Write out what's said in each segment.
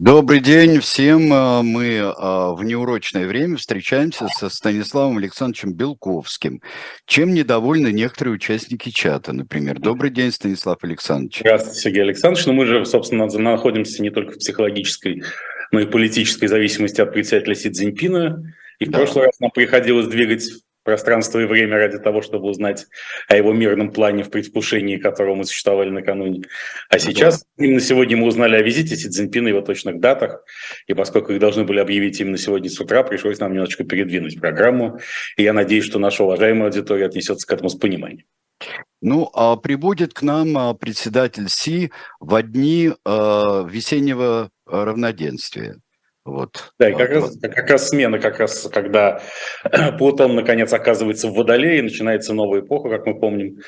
Добрый день всем. А, мы а, в неурочное время встречаемся со Станиславом Александровичем Белковским. Чем недовольны некоторые участники чата, например? Добрый день, Станислав Александрович. Здравствуйте, Сергей Александрович. Ну, мы же, собственно, находимся не только в психологической, но и политической зависимости от председателя Си Цзиньпина. И в да. прошлый раз нам приходилось двигать пространство и время ради того, чтобы узнать о его мирном плане в предвкушении, которого мы существовали накануне. А сейчас, да. именно сегодня мы узнали о визите Си Цзиньпина, его точных датах, и поскольку их должны были объявить именно сегодня с утра, пришлось нам немножечко передвинуть программу, и я надеюсь, что наша уважаемая аудитория отнесется к этому с пониманием. Ну, а прибудет к нам а, председатель Си в дни э, весеннего равноденствия. Вот. Да, и как, вот. раз, как раз смена, как раз когда Плутон наконец оказывается в Водолее, и начинается новая эпоха, как мы помним.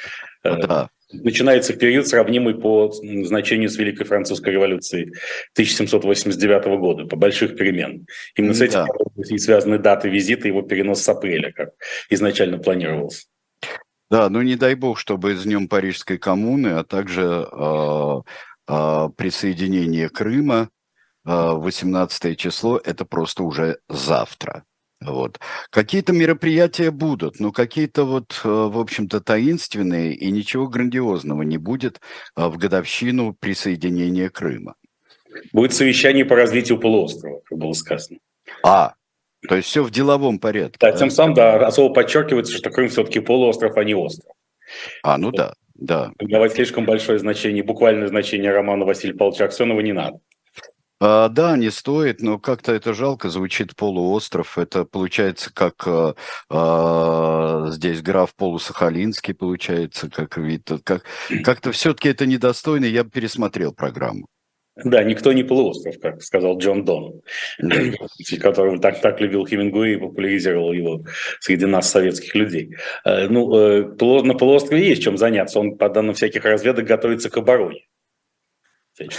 Э, да. Начинается период, сравнимый по значению с Великой Французской революцией 1789 года, по больших перемен. Именно с этим и связаны даты визита, его перенос с апреля, как изначально планировался. Да, ну не дай бог, чтобы с Днем Парижской коммуны, а также э, э, присоединение Крыма 18 а, число – это просто уже завтра. Вот. Какие-то мероприятия будут, но какие-то вот, э, в общем-то, таинственные, и ничего грандиозного не будет а, в годовщину присоединения Крыма. Будет совещание по развитию полуострова, как было сказано. А, то есть все в деловом порядке. Да, да? тем самым, да, особо подчеркивается, что Крым все-таки полуостров, а не остров. А, ну вот. да, да. Давать слишком большое значение, буквальное значение романа Василия Павловича Аксенова не надо. А, да, не стоит, но как-то это жалко звучит полуостров. Это получается как а, а здесь граф полусахалинский получается, как вид. Как, как-то все-таки это недостойно, я бы пересмотрел программу. Да, никто не полуостров, как сказал Джон Дон, который так, так любил Хемингуэй и популяризировал его среди нас, советских людей. Э, ну, э, на полуострове есть чем заняться. Он, по данным всяких разведок, готовится к обороне.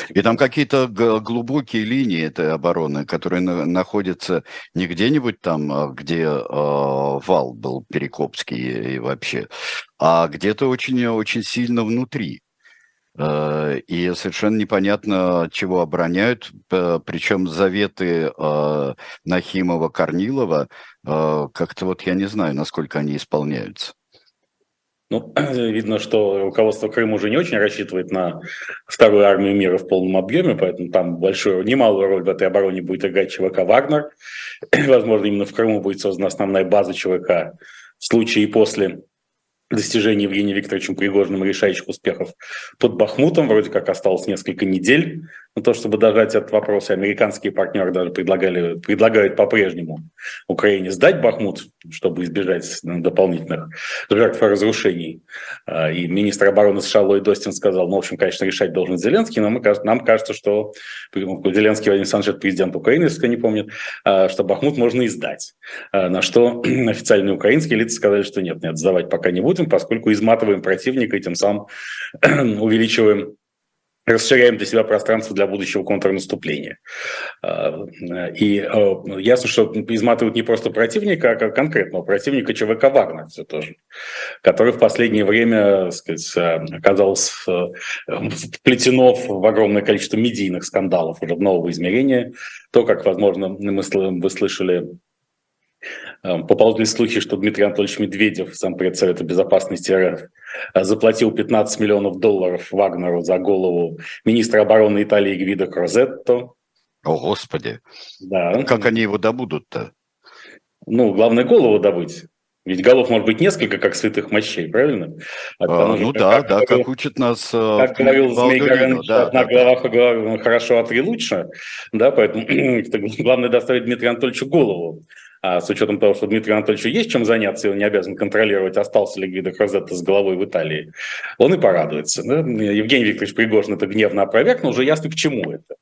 И там какие-то глубокие линии этой обороны, которые находятся не где-нибудь там, а где э, вал был Перекопский и вообще, а где-то очень-очень сильно внутри. Э, и совершенно непонятно, чего обороняют, причем заветы э, Нахимова-Корнилова, как-то вот я не знаю, насколько они исполняются. Ну, видно, что руководство Крыма уже не очень рассчитывает на вторую армию мира в полном объеме, поэтому там большую, немалую роль в этой обороне будет играть ЧВК «Вагнер». Возможно, именно в Крыму будет создана основная база ЧВК в случае после достижений Евгения Викторовичем Пригожиным решающих успехов под Бахмутом. Вроде как осталось несколько недель на то, чтобы дожать этот вопрос. Американские партнеры даже предлагали, предлагают по-прежнему Украине сдать Бахмут, чтобы избежать дополнительных жертв и разрушений. А, и министр обороны США Ллойд Остин сказал, ну, в общем, конечно, решать должен Зеленский, но мы, нам кажется, что Зеленский Владимир Александрович, президент Украины, если кто не помнит, а, что Бахмут можно и сдать. А, на что официальные украинские лица сказали, что нет, нет, сдавать пока не будем, поскольку изматываем противника и тем самым увеличиваем расширяем для себя пространство для будущего контрнаступления. А, и а, ясно, что изматывают не просто противника, а конкретного противника ЧВК «Вагнер» все тоже, который в последнее время сказать, оказался вплетено в огромное количество медийных скандалов уже нового измерения. То, как, возможно, мы, слышали поползли слухи, что Дмитрий Анатольевич Медведев, зампред Совета Безопасности РФ, заплатил 15 миллионов долларов Вагнеру за голову министра обороны Италии Гвида Крозетто. О, Господи! Да. Как они его добудут-то? Ну, главное, голову добыть. Ведь голов может быть несколько, как святых мощей, правильно? А, а, ну да, как, да, как, как учат нас э, Как говорил Змей Горыныч, да, одна да, голова да. хорошо, а три лучше. Да, поэтому главное доставить Дмитрию Анатольевичу голову. А с учетом того, что Дмитрию Анатольевичу есть чем заняться, и он не обязан контролировать, остался ли Гвидо Крозетто с головой в Италии, он и порадуется. Да? Евгений Викторович Пригожин это гневно опровергнул, уже ясно, к чему это.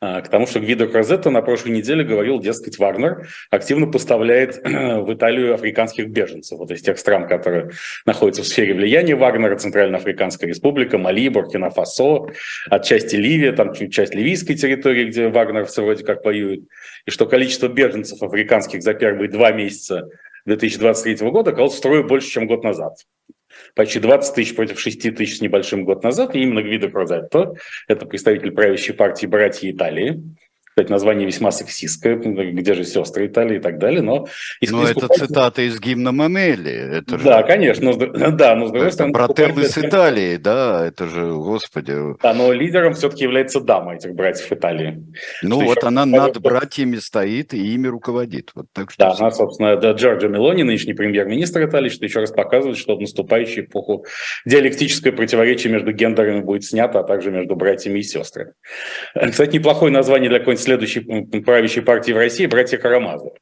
А, к тому, что Гвидо Крозетто на прошлой неделе говорил, дескать, Вагнер активно поставляет в Италию африканских беженцев, вот из тех стран, которые находятся в сфере влияния Вагнера, Центральноафриканская республика, Мали, Буркина-Фасо, отчасти Ливия, там часть ливийской территории, где вагнеровцы вроде как воюют, и что количество беженцев африканских за первые два месяца 2023 года оказалось втрое больше, чем год назад почти 20 тысяч против 6 тысяч с небольшим год назад. И именно Гвидо Крозетто, это представитель правящей партии «Братья Италии», кстати, название весьма сексистское, где же сестры Италии и так далее, но... Но это цитата из гимна Мамели. Это же... Да, конечно, но, да, но с другой стороны... Брателлы с Италии, да, это же, господи... Да, но лидером все-таки является дама этих братьев Италии. Ну что вот она над братьями стоит и ими руководит. Вот так что... Да, она, собственно, да, Джорджо Мелони, нынешний премьер-министр Италии, что еще раз показывает, что в наступающую эпоху диалектическое противоречие между гендерами будет снято, а также между братьями и сестрами. Кстати, неплохое название для какой-нибудь следующей правящей партии в России братья Карамазовы.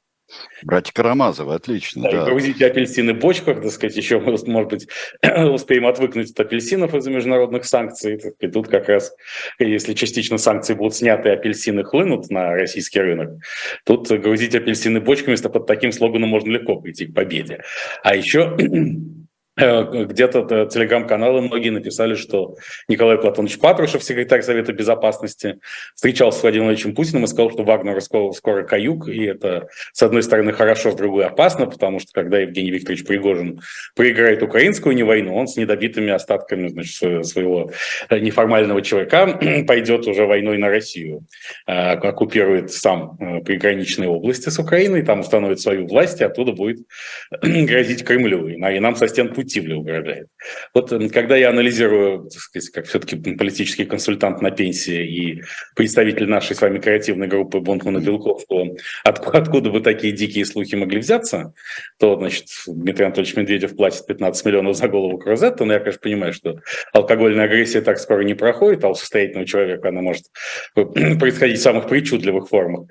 Братья Карамазовы, отлично. Да, да. Грузите апельсины в бочках, так сказать, еще, может быть, успеем отвыкнуть от апельсинов из-за международных санкций. И тут как раз, если частично санкции будут сняты, апельсины хлынут на российский рынок, тут грузить апельсины бочками, под таким слоганом можно легко прийти к победе. А еще где-то э, телеграм-каналы многие написали, что Николай Платонович Патрушев, секретарь Совета Безопасности, встречался с Владимиром Владимировичем Путиным и сказал, что Вагнер скоро, скоро каюк, и это, с одной стороны, хорошо, с другой опасно, потому что когда Евгений Викторович Пригожин проиграет украинскую не войну, он с недобитыми остатками значит, своего э, неформального человека пойдет уже войной на Россию, оккупирует сам приграничные области с Украиной, там установит свою власть, и оттуда будет грозить Кремлю. И нам со стен Путивле угрожает. Вот когда я анализирую, так сказать, как все-таки политический консультант на пенсии и представитель нашей с вами креативной группы Бонтмана Белков, что откуда, откуда бы такие дикие слухи могли взяться, то, значит, Дмитрий Анатольевич Медведев платит 15 миллионов за голову Крузетта, но я, конечно, понимаю, что алкогольная агрессия так скоро не проходит, а у состоятельного человека она может происходить в самых причудливых формах.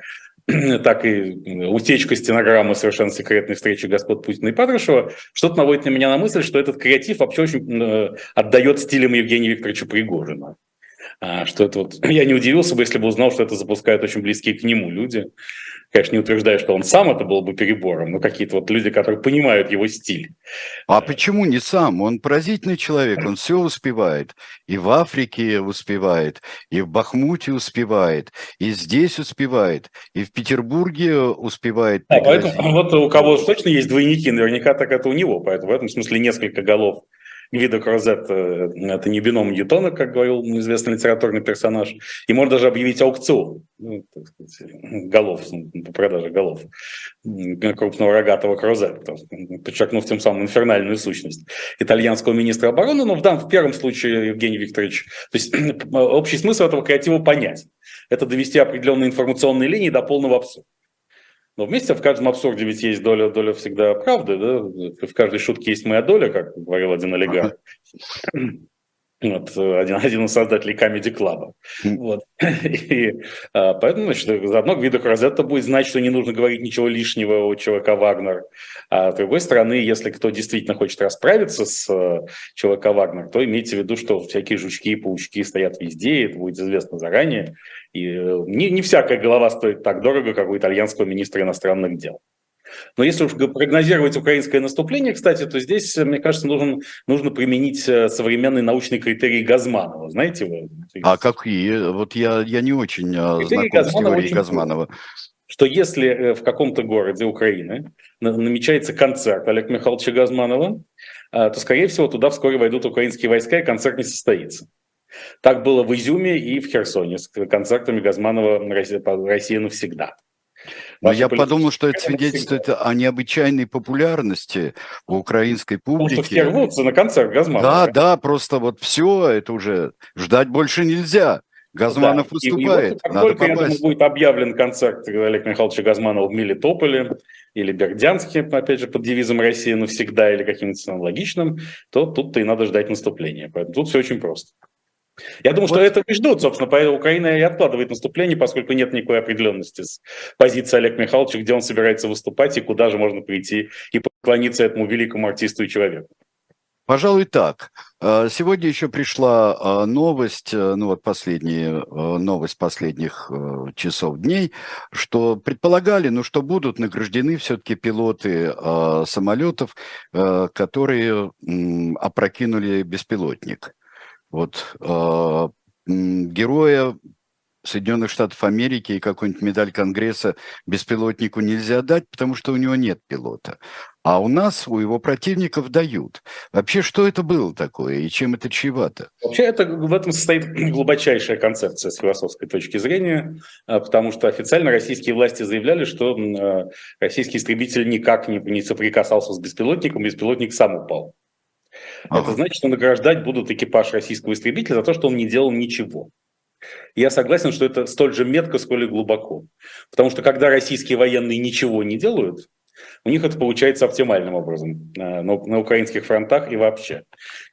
так и утечка стенограммы совершенно секретной встречи господ Путина и Патрушева, что-то наводит на меня на мысль, что этот креатив вообще очень э, отдает стилем Евгения Викторовича Пригожина. А, что это вот... Я не удивился бы, если бы узнал, что это запускают очень близкие к нему люди. Конечно, не утверждаю, что он сам это был бы перебором, но какие-то вот люди, которые понимают его стиль. А почему не сам? Он поразительный человек, он все успевает. И в Африке успевает, и в Бахмуте успевает, и здесь успевает, и в Петербурге успевает. Да, поэтому вот у кого точно есть двойники, наверняка так это у него. Поэтому в этом смысле несколько голов Гвидо Крозет э, – это не бином Ньютона, как говорил известный литературный персонаж, и можно даже объявить аукцион ну, сказать, голов, по продаже голов крупного рогатого Крозета, подчеркнув тем самым инфернальную сущность итальянского министра обороны, но в, данном, в первом случае Евгений Викторович, то есть общий смысл этого креатива понять. Это довести определенные информационные линии до полного абсурда. Но вместе в каждом абсурде ведь есть доля, доля всегда правды, да? В каждой шутке есть моя доля, как говорил один олигарх. Вот, один, один из создателей Comedy Club. Вот. И а, поэтому, значит, заодно Гвидо Розетта будет знать, что не нужно говорить ничего лишнего у ЧВК «Вагнер». А с другой стороны, если кто действительно хочет расправиться с э, ЧВК «Вагнер», то имейте в виду, что всякие жучки и паучки стоят везде, это будет известно заранее. И э, не, не всякая голова стоит так дорого, как у итальянского министра иностранных дел. Но если уж прогнозировать украинское наступление, кстати, то здесь, мне кажется, нужно, нужно применить э, современный научный критерий Газманова. Знаете его? А какие? Вот я, я не очень э, критерий знаком Газманова с теорией очень Газманова. Что если в каком-то городе Украины намечается концерт Олега Михайловича Газманова, то, скорее всего, туда вскоре войдут украинские войска, и концерт не состоится. Так было в Изюме и в Херсоне с концертами Газманова «Россия навсегда». Но я подумал, что это свидетельствует о необычайной популярности у украинской публики. Потому все рвутся на концерт Газманова. Да, да, просто вот все, это уже ждать больше нельзя. Газманов да. выступает. И, и вот, Надо только, попасть. я думаю, будет объявлен концерт Олега Михайловича Газманова в Мелитополе или Бердянске, опять же, под девизом «Россия навсегда» или каким-то аналогичным, то тут-то и надо ждать наступления. Поэтому тут все очень просто. Я думаю, вот. что это и ждут, собственно, поэтому Украина и откладывает наступление, поскольку нет никакой определенности с позиции Олега Михайловича, где он собирается выступать и куда же можно прийти и поклониться этому великому артисту и человеку. Пожалуй, так. А, сегодня еще пришла а, новость, э, ну вот последняя новость последних часов дней, что предполагали, ну что будут награждены все-таки пилоты а, самолетов, которые опрокинули беспилотник. Вот э, героя Соединенных Штатов Америки и какую-нибудь медаль Конгресса беспилотнику нельзя дать, потому что у него нет пилота. а у нас, у его противников дают. Вообще, что это было такое и чем это чревато? Вообще, это, в этом состоит глубочайшая концепция с философской точки зрения, а, потому что официально российские власти заявляли, что а, российский истребитель никак не, не соприкасался с беспилотником, беспилотник сам упал. Ага. Это значит, что награждать будут экипаж российского истребителя за то, что он не делал ничего. Я согласен, что это столь же метко, сколь и глубоко. Потому что когда российские военные ничего не делают, у них это получается оптимальным образом на, на украинских фронтах и вообще.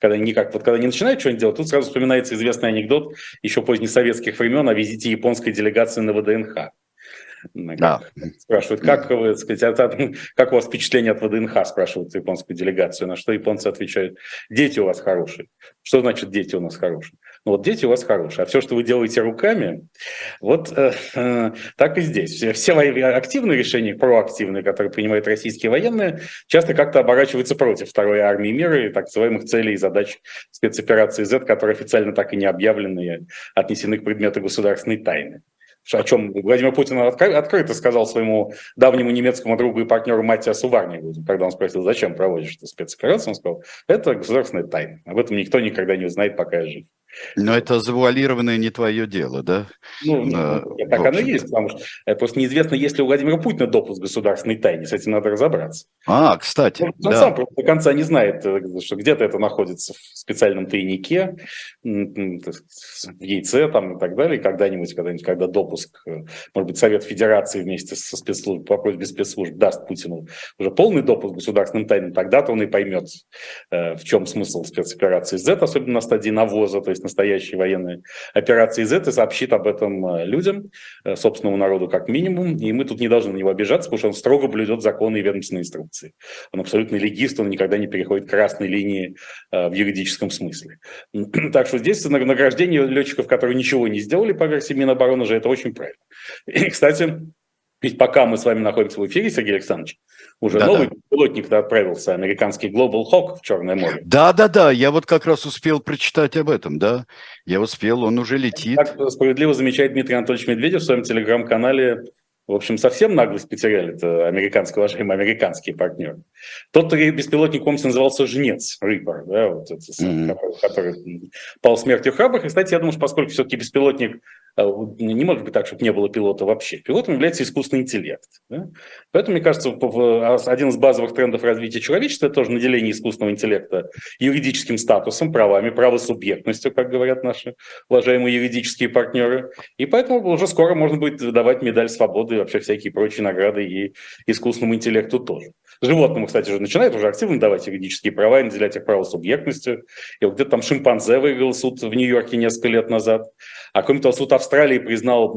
Когда они, как, вот, когда они начинают что-нибудь делать, тут сразу вспоминается известный анекдот еще позднесоветских времен о визите японской делегации на ВДНХ. Да. Спрашивают, как, вы, сказать, от, как у вас впечатление от ВДНХ, спрашивают японскую делегацию, на что японцы отвечают, дети у вас хорошие. Что значит дети у нас хорошие? Ну вот дети у вас хорошие, а все, что вы делаете руками, вот э, э, так и здесь. Все, все активные решения, проактивные, которые принимают российские военные, часто как-то оборачиваются против второй армии мира и так называемых целей и задач спецоперации Z, которые официально так и не объявлены и отнесены к предмету государственной тайны о чем Владимир Путин открыто сказал своему давнему немецкому другу и партнеру Матиасу Варнигу, когда он спросил, зачем проводишь эту спецоперацию, он сказал, это государственная тайна, об этом никто никогда не узнает, пока я жив. Но это завуалированное не твое дело, да? Ну, а, так оно и есть, потому что э, просто неизвестно, есть ли у Владимира Путина допуск государственной тайне, с этим надо разобраться. А, кстати, Он, да. сам до конца не знает, э, что где-то это находится в специальном тайнике, в яйце там и так далее, когда-нибудь, когда-нибудь, когда допуск, э, может быть, Совет Федерации вместе со спецслужб, по просьбе спецслужб даст Путину уже полный допуск государственным тайнам, тогда-то он и поймет, в чем смысл спецоперации Z, особенно на стадии навоза, то есть настоящей военной операции Z и сообщит об этом э, людям, э, собственному народу как минимум. И мы тут не должны на него обижаться, потому что он строго блюдет законы и ведомственные инструкции. Он абсолютно легист, он никогда не переходит красной линии э, в юридическом смысле. Так что здесь награждение летчиков, которые ничего не сделали по версии Минобороны, же это очень правильно. И, кстати, ведь пока мы с вами находимся в эфире, Сергей Александрович, уже да, новый да. пилотник отправился, американский Global Hawk в Черное море. Да, да, да, я вот как раз успел прочитать об этом, да. Я успел, он уже летит. Как справедливо замечает Дмитрий Анатольевич Медведев в своем телеграм-канале, в общем, совсем наглость потеряли это американские, уважаемые американские партнеры. Тот беспилотник, помните, назывался «Жнец», Риппер, да, вот это, mm-hmm. который, который пал смертью храбрых. И, кстати, я думаю, что поскольку все-таки беспилотник не может быть так, чтобы не было пилота вообще. Пилотом является искусственный интеллект. Да? Поэтому, мне кажется, а, один из базовых трендов развития человечества – это тоже наделение искусственного интеллекта юридическим статусом, правами, правосубъектностью, как говорят наши уважаемые юридические партнеры. И поэтому уже скоро можно будет давать медаль свободы и вообще всякие прочие награды и искусственному интеллекту тоже. Животному, кстати, уже начинают уже активно давать юридические права и наделять их правосубъектностью. И вот где-то там шимпанзе выиграл суд в Нью-Йорке несколько лет назад. А кроме того, суд Австралии признал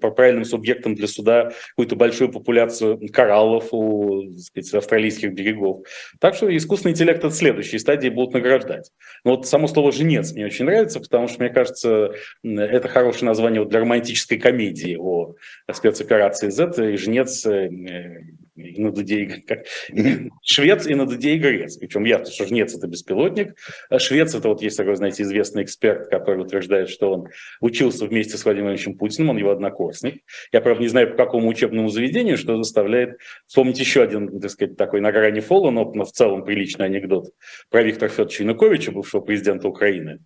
правильным субъектом для суда какую-то большую популяцию кораллов у сказать, австралийских берегов. Так что искусственный интеллект от следующей стадии будут награждать. Но вот само слово «женец» мне очень нравится, потому что, мне кажется, это хорошее название для романтической комедии о спецоперации Z. И «женец» э, и на дуде и как, швец и на дуде и грец. Причем ясно, что жнец это беспилотник, а швец это вот есть такой, знаете, известный эксперт, который утверждает, что он учился вместе с Владимиром Ильичем Путиным, он его однокурсник. Я, правда, не знаю, по какому учебному заведению, что заставляет вспомнить еще один, так сказать, такой на грани фола, но в целом приличный анекдот про Виктора Федоровича Януковича, бывшего президента Украины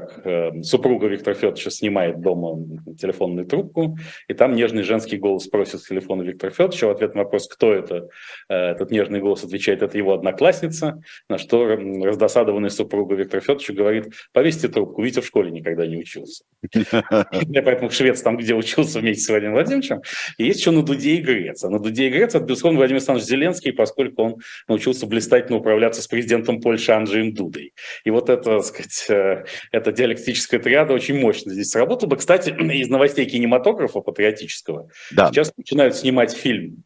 как э, супруга Виктора Федоровича снимает дома телефонную трубку, и там нежный женский голос просит с телефона Виктора Федоровича. В ответ на вопрос, кто это, э, этот нежный голос отвечает, это его одноклассница, на что раздосадованная супруга Виктора Федоровича говорит, повесьте трубку, Витя в школе никогда не учился. Поэтому швец там, где учился вместе с Владимиром Владимировичем, и есть еще на Дуде и Грец. А на Дуде и Грец это, безусловно, Владимир Александрович Зеленский, поскольку он научился блистательно управляться с президентом Польши Анджеем Дудой. И вот это, так сказать, э, эта диалектическая триада очень мощно здесь сработала бы. Кстати, из новостей кинематографа патриотического да. сейчас начинают снимать фильм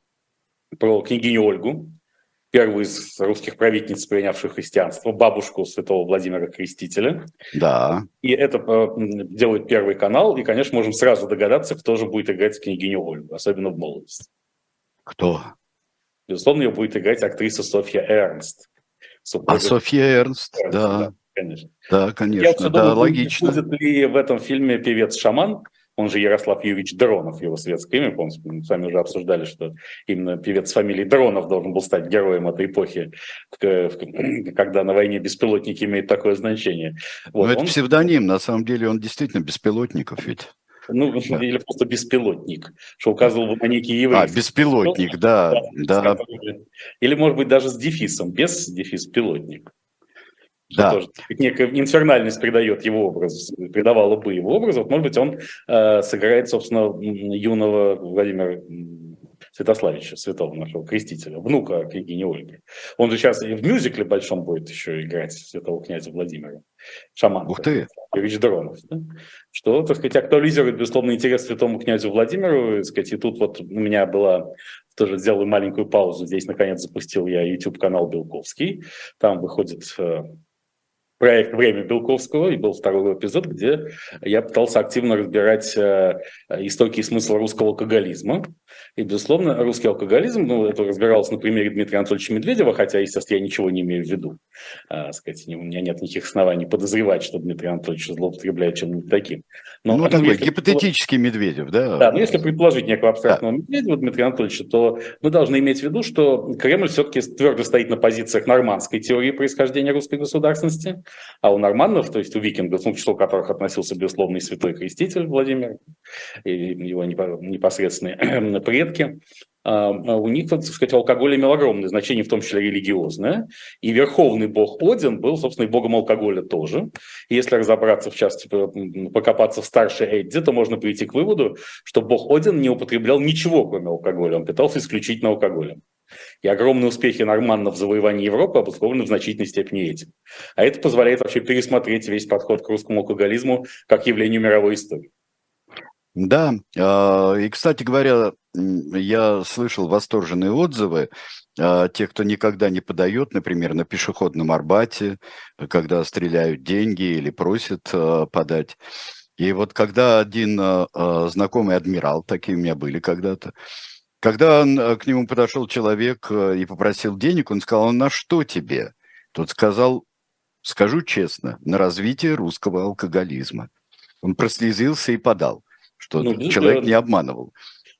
про княгиню Ольгу, первую из русских правительниц, принявших христианство, бабушку святого Владимира Крестителя. Да. И это э, делает Первый канал, и, конечно, можем сразу догадаться, кто же будет играть княгиню Ольгу, особенно в молодости. Кто? Безусловно, ее будет играть актриса Софья Эрнст. А Софья Эрнст, Эрнст да. да конечно. Да, конечно, Я да, думаю, логично. Будет ли в этом фильме певец-шаман? он же Ярослав Юрьевич Дронов, его светское имя, помните, мы с вами уже обсуждали, что именно певец фамилии Дронов должен был стать героем этой эпохи, когда на войне беспилотники имеют такое значение. Вот, Но это он... псевдоним, на самом деле он действительно беспилотников ведь. Ну, да. или просто беспилотник, что указывал бы на некий еврейский. А, беспилотник, да, да. да. Или, может быть, даже с дефисом, без дефис пилотник. Да. Тоже некая инфернальность придает его образ, придавала бы его образ. Вот, может быть, он э, сыграет, собственно, юного Владимира Святославича, святого нашего крестителя, внука княгини Ольги. Он же сейчас и в мюзикле большом будет еще играть святого князя Владимира. Шаман. Ух ты! Юрьевич Дронов. Да? Что, так сказать, актуализирует, безусловно, интерес святому князю Владимиру. Так сказать, и тут вот у меня была тоже сделаю маленькую паузу. Здесь, наконец, запустил я YouTube-канал Белковский. Там выходит э, проект «Время Белковского», и был второй эпизод, где я пытался активно разбирать э, истоки и смысл русского алкоголизма. И, безусловно, русский алкоголизм, ну, это разбиралось на примере Дмитрия Анатольевича Медведева, хотя, естественно, я ничего не имею в виду. А, сказать, у меня нет никаких оснований подозревать, что Дмитрий Анатольевич злоупотребляет чем-нибудь таким. Но, ну, такой если, гипотетический Медведев, да? Да, но если предположить некого абстрактного да. Медведева Дмитрия Анатольевича, то мы должны иметь в виду, что Кремль все-таки твердо стоит на позициях нормандской теории происхождения русской государственности, а у норманнов, то есть у викингов, ну, к числу которых относился, безусловно, и святой креститель Владимир, и его непосредственные предки, у них, так сказать, алкоголь имел огромное значение, в том числе религиозное. И верховный бог Один был, собственно, и богом алкоголя тоже. И если разобраться, в частности, покопаться в старшей Эдди, то можно прийти к выводу, что бог Один не употреблял ничего, кроме алкоголя. Он питался исключительно алкоголем. И огромные успехи норманнов в завоевании Европы обусловлены в значительной степени этим. А это позволяет вообще пересмотреть весь подход к русскому алкоголизму как явлению мировой истории. Да, а, и, кстати говоря, я слышал восторженные отзывы а, тех, кто никогда не подает, например, на пешеходном Арбате, когда стреляют деньги или просят а, подать. И вот когда один знакомый адмирал, такие у меня были когда-то, когда он, к нему подошел человек и попросил денег, он сказал, на что тебе? Тот сказал, скажу честно, на развитие русского алкоголизма. Он прослезился и подал, что ну, человек не обманывал.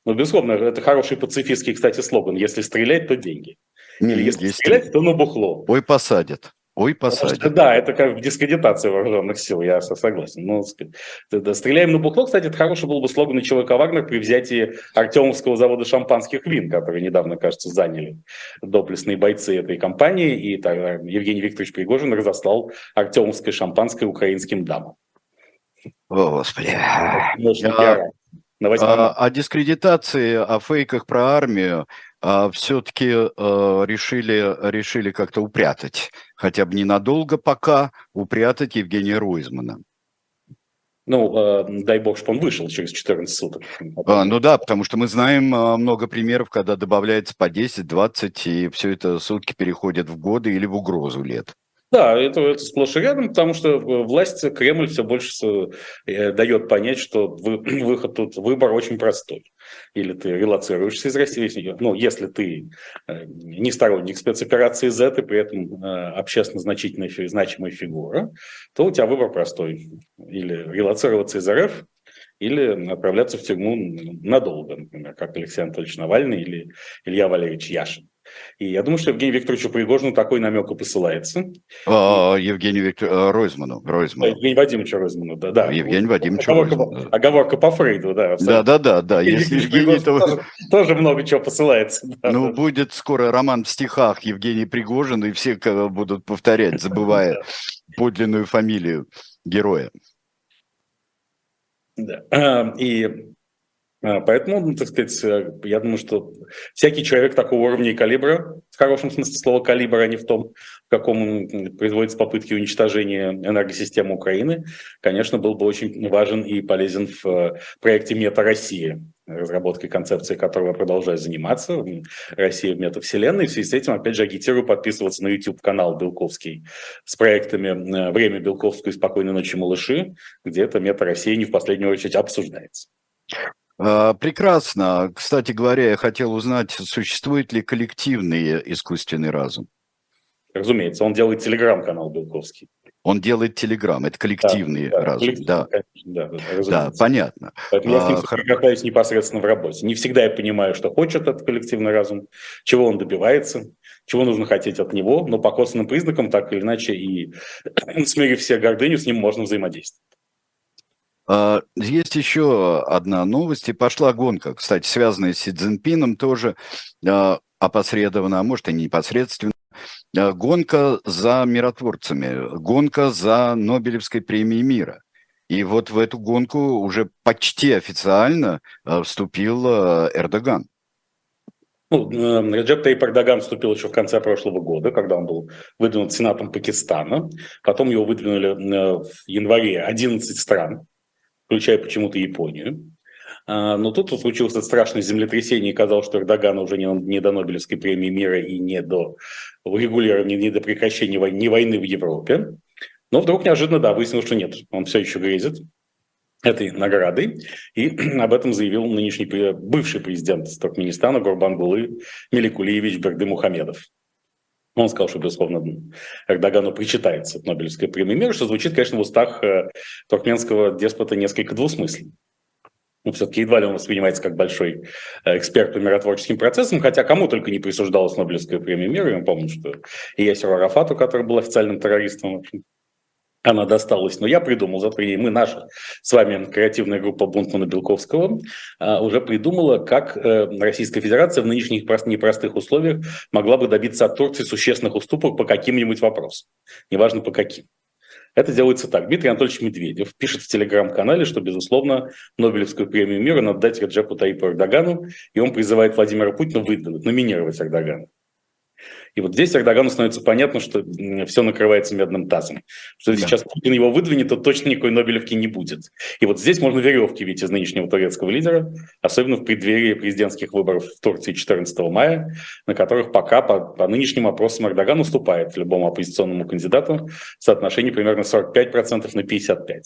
Ну, безусловно, это хороший пацифистский, кстати, слоган. Если стрелять, то деньги. Или если, если стрелять, то на бухло. Ой, посадят. Ой, посадят. Что, да, это как в дискредитации вооруженных сил, я согласен. Ну, да, стреляем на бухло, кстати, это хороший был бы слоган и ЧВК «Вагнер» при взятии Артемовского завода шампанских вин, который недавно, кажется, заняли доблестные бойцы этой компании, и тогда Евгений Викторович Пригожин разослал Артемовское шампанское украинским дамам. О, Господи. А, а, о дискредитации, о фейках про армию а, все-таки а, решили, решили как-то упрятать, хотя бы ненадолго пока, упрятать Евгения Руизмана. Ну, э, дай бог, чтобы он вышел через 14 суток. А, ну да, потому что мы знаем много примеров, когда добавляется по 10, 20, и все это сутки переходят в годы или в угрозу лет. Да, это, это сплошь и рядом, потому что власть, Кремль все больше э, дает понять, что выход тут, выбор очень простой. Или ты релацируешься из России, ну, если ты э, не сторонник спецоперации Z и при этом э, общественно значительная, значимая фигура, то у тебя выбор простой. Или релацироваться из РФ, или отправляться в тюрьму надолго, например, как Алексей Анатольевич Навальный или Илья Валерьевич Яшин. И я думаю, что Евгению Викторовичу Пригожину такой намек и посылается. А, Евгению Виктор... А, Ройзману. Ройзману. Евгению Вадимовичу Ройзману, да. да. Евгений Вадимович оговорка, Ройзману. Оговорка по Фрейду, да. Абсолютно. Да, да, да. да. Если Евгений, то... тоже, тоже много чего посылается. Да, ну, да. будет скоро роман в стихах Евгений Пригожин, и все будут повторять, забывая подлинную фамилию героя. Да. И а, поэтому, ну, так сказать, э, я думаю, что всякий человек такого уровня и калибра, в хорошем смысле слова калибра, а не в том, в каком производятся попытки уничтожения энергосистемы Украины, конечно, был бы очень важен и полезен в э, проекте «Мета Россия», разработкой концепции которого я продолжаю заниматься. Россия в метавселенной. В связи с этим, опять же, агитирую подписываться на YouTube-канал Белковский с проектами э, «Время Белковского» и «Спокойной ночи, малыши», где эта мета-Россия не в последнюю очередь обсуждается. А, прекрасно. Кстати говоря, я хотел узнать, существует ли коллективный искусственный разум? Разумеется, он делает телеграм-канал Белковский. Он делает телеграм, это коллективный да, разум. Коллективный, да. Конечно, да, да, понятно. Поэтому я с ним а, соприкасаюсь непосредственно в работе. Не всегда я понимаю, что хочет этот коллективный разум, чего он добивается, чего нужно хотеть от него, но по косвенным признакам, так или иначе, и смирив все гордыню, с ним можно взаимодействовать. А, есть еще одна новость, и пошла гонка, кстати, связанная с Си Цзиньпином, тоже а, опосредованно, а может и непосредственно. А, гонка за миротворцами, гонка за Нобелевской премией мира. И вот в эту гонку уже почти официально вступил Эрдоган. Ну, э, Реджеп Тайп Эрдоган вступил еще в конце прошлого года, когда он был выдвинут Сенатом Пакистана. Потом его выдвинули э, в январе 11 стран включая почему-то Японию. А, но тут случилось это страшное землетрясение, и казалось, что Эрдогану уже не, не до Нобелевской премии мира и не до регулирования, не до прекращения войны, не войны в Европе. Но вдруг неожиданно, да, выяснилось, что нет, он все еще грезит этой наградой. И об этом заявил нынешний бывший президент Туркменистана Гурбангулы Меликулиевич Берды Мухамедов. Он сказал, что, безусловно, Эрдогану причитается Нобелевская премия мира, что звучит, конечно, в устах э, туркменского деспота несколько двусмысленно. Ну, все-таки едва ли он воспринимается как большой э, эксперт по миротворческим процессам, хотя кому только не присуждалась Нобелевская премия мира. Я помню, что и Ясеру Арафату, который был официальным террористом, она досталась. Но я придумал, зато и мы, наша с вами креативная группа Бунтмана Белковского, а, уже придумала, как э, Российская Федерация в нынешних непростых условиях могла бы добиться от Турции существенных уступок по каким-нибудь вопросам. Неважно по каким. Это делается так. Дмитрий Анатольевич Медведев пишет в телеграм-канале, что, безусловно, Нобелевскую премию мира надо дать Реджепу Таипу Эрдогану, и он призывает Владимира Путина выдвинуть, номинировать Эрдогана. И вот здесь Эрдогану становится понятно, что все накрывается медным тазом. Что да. сейчас Путин его выдвинет, то точно никакой Нобелевки не будет. И вот здесь можно веревки видеть из нынешнего турецкого лидера, особенно в преддверии президентских выборов в Турции 14 мая, на которых пока по, по нынешним опросам Эрдоган уступает любому оппозиционному кандидату в соотношении примерно 45% на 55%.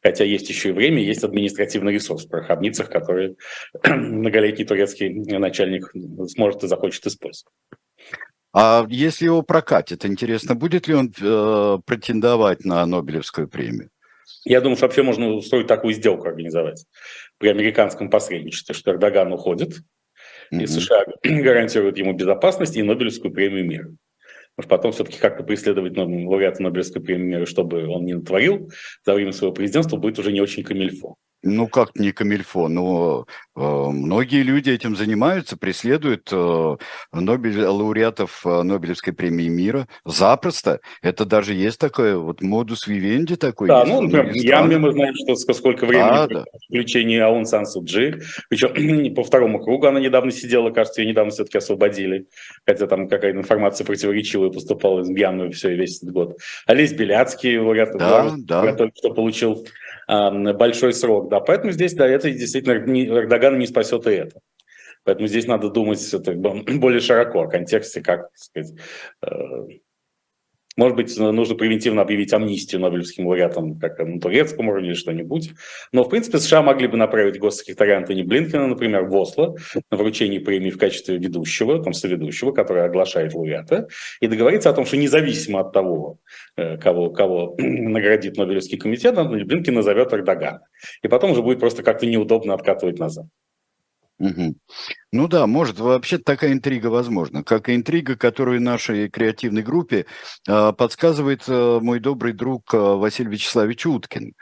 Хотя есть еще и время, есть административный ресурс в пороховницах, который многолетний турецкий начальник сможет и захочет использовать. А если его прокатит, интересно, будет ли он э, претендовать на Нобелевскую премию? Я думаю, что вообще можно устроить такую сделку организовать при американском посредничестве, что Эрдоган уходит, mm-hmm. и США гарантируют ему безопасность и Нобелевскую премию мира. Может, потом все-таки как-то преследовать лауреата Нобелевской премии мира, чтобы он не натворил за время своего президентства, будет уже не очень камильфо. Ну, как не камильфо, но э, многие люди этим занимаются, преследуют э, Нобель, лауреатов э, Нобелевской премии мира запросто. Это даже есть такое, вот модус вивенди такой. Да, ну, например, Янме мы знаем, что сколько времени а, да. включение Аун Сан Суджи, причем по второму кругу она недавно сидела, кажется, ее недавно все-таки освободили, хотя там какая-то информация противоречивая поступала из Мьянмы все весь этот год. Олесь Беляцкий, лауреат, да, да. только что получил большой срок. Да, поэтому здесь, да, это действительно Эрдоган не спасет и это. Поэтому здесь надо думать более широко о контексте, как сказать, э, может быть, нужно превентивно объявить амнистию Нобелевским лауреатам, как на турецком уровне или что-нибудь. Но, в принципе, США могли бы направить госсекретаря Антони Блинкина, например, в Осло на вручение премии в качестве ведущего, там, соведущего, который оглашает лауреата, и договориться о том, что независимо от того, э, кого, кого наградит Нобелевский комитет, Антони Блинкин назовет Эрдогана. И потом уже будет просто как-то неудобно откатывать назад. Угу. Ну да, может, вообще такая интрига возможна, как и интрига, которую нашей креативной группе э, подсказывает э, мой добрый друг э, Василий Вячеславович Уткин.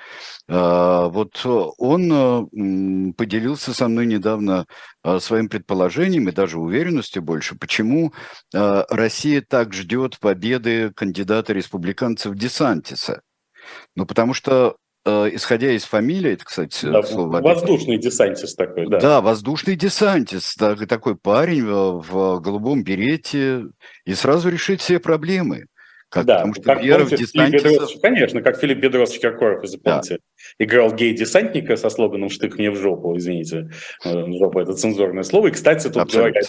Э, вот он э, поделился со мной недавно э, своим предположением и даже уверенностью больше, почему э, Россия так ждет победы кандидата республиканцев Десантиса. Ну, потому что исходя из фамилии, это, кстати, да, слово... Воздушный десантист такой, да. Да, воздушный десантист, такой парень в голубом берете, и сразу решит все проблемы. Как, да, потому что как вера в десантисов... Конечно, как Филипп Бедросович Киркоров, если помните, да. играл гей-десантника со слоганом «Штык мне в жопу», извините, э, в жопу это цензурное слово. И, кстати, тут говоря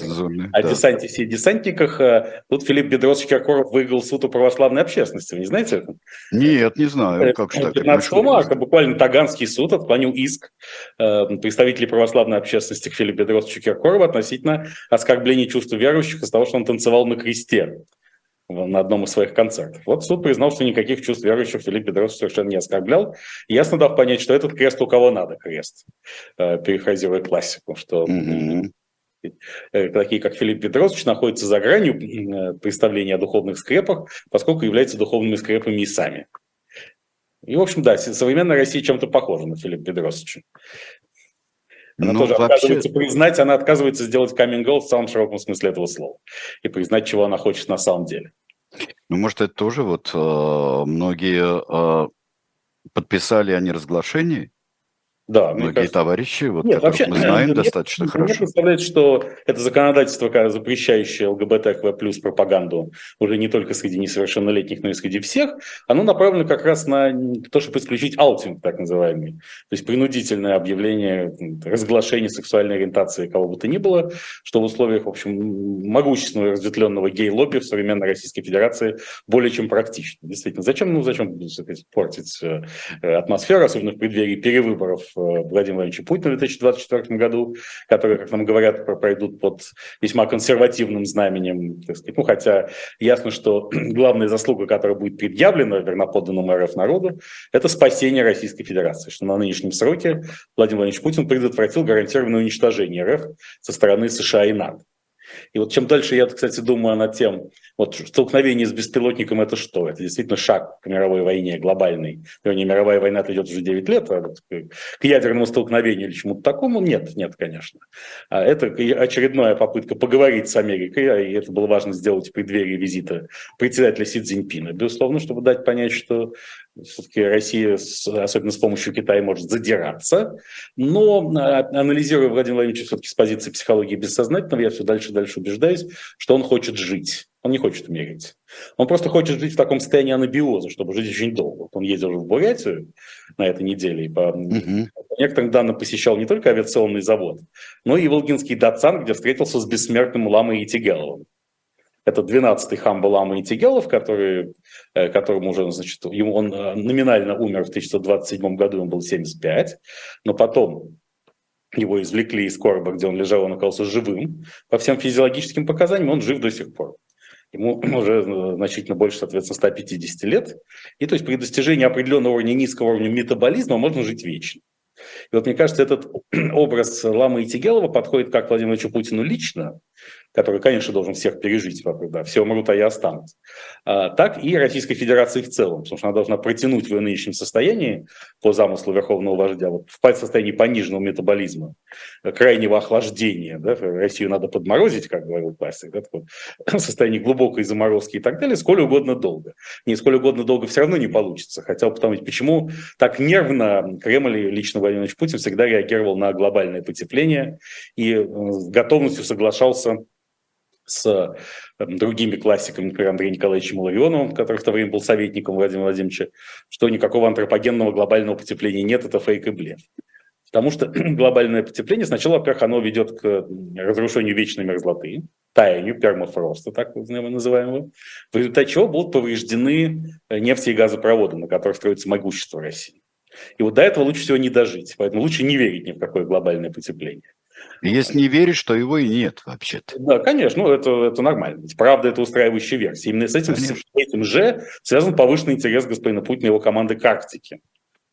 о да. десантисе и десантниках, э, тут Филипп Бедросович Киркоров выиграл суд у православной общественности. Вы не знаете это? Нет, не знаю. Э, как что 15 марта буквально Таганский суд отклонил иск представителей православной общественности к Филиппу Бедросовичу Киркорову относительно оскорбления чувства верующих из того, что он танцевал на кресте на одном из своих концертов. Вот суд признал, что никаких чувств верующих Филипп Бедросович совершенно не оскорблял, ясно дав понять, что этот крест у кого надо крест, э, перефразируя классику, что mm-hmm. такие, как Филипп Петросович, находятся за гранью э, представления о духовных скрепах, поскольку являются духовными скрепами и сами. И, в общем, да, современная Россия чем-то похожа на Филиппа Бедросовича. Она ну, тоже вообще... отказывается признать, она отказывается сделать каминг в самом широком смысле этого слова и признать, чего она хочет на самом деле. Ну, может, это тоже вот э, многие э, подписали о неразглашении? Да, многие кажется... товарищи, вот, Нет, вообще, мы знаем мне, достаточно мне хорошо. Мне представляется, что это законодательство, запрещающее ЛГБТКВ плюс пропаганду уже не только среди несовершеннолетних, но и среди всех, оно направлено как раз на то, чтобы исключить аутинг, так называемый. То есть принудительное объявление, разглашение сексуальной ориентации кого бы то ни было, что в условиях, в общем, могущественного разветвленного гей-лобби в современной Российской Федерации более чем практично. Действительно, зачем, ну, зачем сказать, портить э, атмосферу, особенно в преддверии перевыборов Владимира Владимировича Путина в 2024 году, которые, как нам говорят, пройдут под весьма консервативным знаменем. Ну, хотя ясно, что главная заслуга, которая будет предъявлена верноподданному РФ народу, это спасение Российской Федерации, что на нынешнем сроке Владимир Владимирович Путин предотвратил гарантированное уничтожение РФ со стороны США и НАТО. И вот чем дальше я, кстати, думаю над тем, вот столкновение с беспилотником это что? Это действительно шаг к мировой войне глобальной. Вернее, мировая война идет уже 9 лет, а вот к ядерному столкновению или чему-то такому нет, нет, конечно. А это очередная попытка поговорить с Америкой, а, и это было важно сделать в преддверии визита председателя Си Цзиньпина. Безусловно, чтобы дать понять, что все-таки Россия, особенно с помощью Китая, может задираться. Но а, анализируя Владимира Владимировича все-таки с позиции психологии бессознательного, я все дальше и дальше убеждаюсь, что он хочет жить. Он не хочет умереть. Он просто хочет жить в таком состоянии анабиоза, чтобы жить очень долго. Он ездил в Бурятию на этой неделе и по, угу. по некоторым данным посещал не только авиационный завод, но и Волгинский Датсан, где встретился с бессмертным Ламой Итигеловым. Это 12-й хам Балама Итигелов, который, э, которому уже, значит, ему, он э, номинально умер в 1927 году, ему был 75, но потом его извлекли из короба, где он лежал, он оказался живым. По всем физиологическим показаниям он жив до сих пор. Ему уже э, значительно больше, соответственно, 150 лет. И то есть при достижении определенного уровня низкого уровня метаболизма можно жить вечно. И вот мне кажется, этот образ Ламы и Тигелова подходит как Владимиру Путину лично, который, конечно, должен всех пережить вокруг, да, все умрут, а я останусь, так и Российской Федерации в целом, потому что она должна протянуть в ее нынешнем состоянии по замыслу Верховного вождя, вот, впасть в состояние пониженного метаболизма, крайнего охлаждения, да, Россию надо подморозить, как говорил классик, да, такое, состояние глубокой заморозки и так далее, сколь угодно долго. Не сколь угодно долго все равно не получится. Хотел потому почему так нервно Кремль лично Владимир Владимирович Путин всегда реагировал на глобальное потепление и э, с готовностью соглашался с э, другими классиками, например, Андреем Николаевичем Ларионовым, который в то время был советником Владимира Владимировича, что никакого антропогенного глобального потепления нет, это фейк и блеф. Потому что глобальное потепление сначала, во-первых, оно ведет к разрушению вечной мерзлоты, таянию пермафроста, так называемого, в результате чего будут повреждены э, нефти и газопроводы, на которых строится могущество России. И вот до этого лучше всего не дожить, поэтому лучше не верить ни в какое глобальное потепление. Если не веришь, то его и нет вообще-то. Да, конечно, ну это, это нормально. Ведь правда это устраивающая версия. Именно с этим, с этим же связан повышенный интерес господина Путина и его команды к Арктике.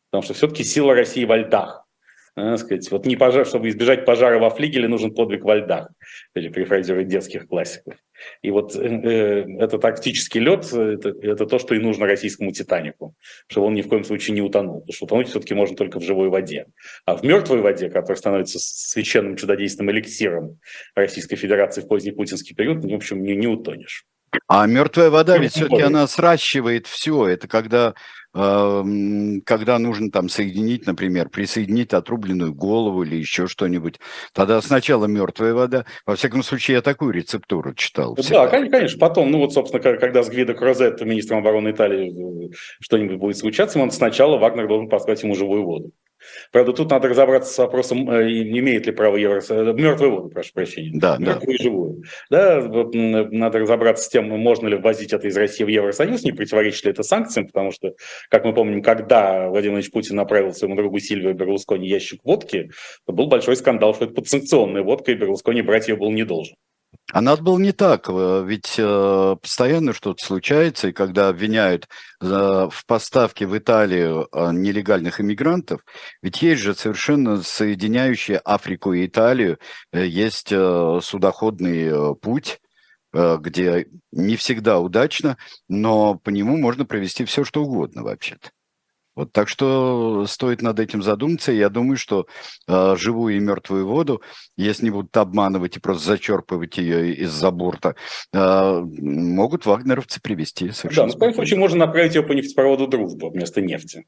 Потому что все-таки сила России во льдах. Э, сказать, вот не пожар, чтобы избежать пожара во флигеле, нужен подвиг во льдах, или перефразировать детских классиков. И вот э, э этот тактический лед это, это то, что и нужно российскому Титанику, чтобы он ни в коем случае не утонул. Потому что утонуть все-таки можно только в живой воде. А в мертвой воде, которая становится священным чудодейственным эликсиром Российской Федерации в поздний путинский период, в общем, не, не утонешь. А мертвая вода ведь все-таки она сращивает все. Это когда когда нужно там соединить, например, присоединить отрубленную голову или еще что-нибудь, тогда сначала мертвая вода. Во всяком случае, я такую рецептуру читал. Всегда. Да, конечно. Потом, ну вот, собственно, когда с Гвидо Крозетто, министром обороны Италии, э, что-нибудь будет случаться, ему сначала Вагнер должен послать ему живую воду. Правда, тут надо разобраться с вопросом, э, имеет ли право Евро... Э, мертвую воду, прошу прощения. Да, мертвую да. живую. Да, надо разобраться с тем, можно ли ввозить это из России в Евросоюз, не противоречит ли это санкциям, потому что, как мы помним, когда Владимир Владимирович Путин направил своему другу Сильвию Берлускони ящик водки, то был большой скандал, что это подсанкционная водка, и Берлускони брать ее был не должен. А надо было не так, э, ведь э, постоянно что-то случается, и когда обвиняют э, в поставке в Италию нелегальных иммигрантов, ведь есть же совершенно соединяющие Африку и Италию, есть судоходный путь, где не всегда удачно, но по нему можно провести все, что угодно вообще-то. Вот так что стоит над этим задуматься. Я думаю, что э, живую и мертвую воду, если не будут обманывать и просто зачерпывать ее из-за борта, э, могут вагнеровцы привести. Да, ну, в таком случае можно направить ее по нефтепроводу «Дружба» вместо нефти.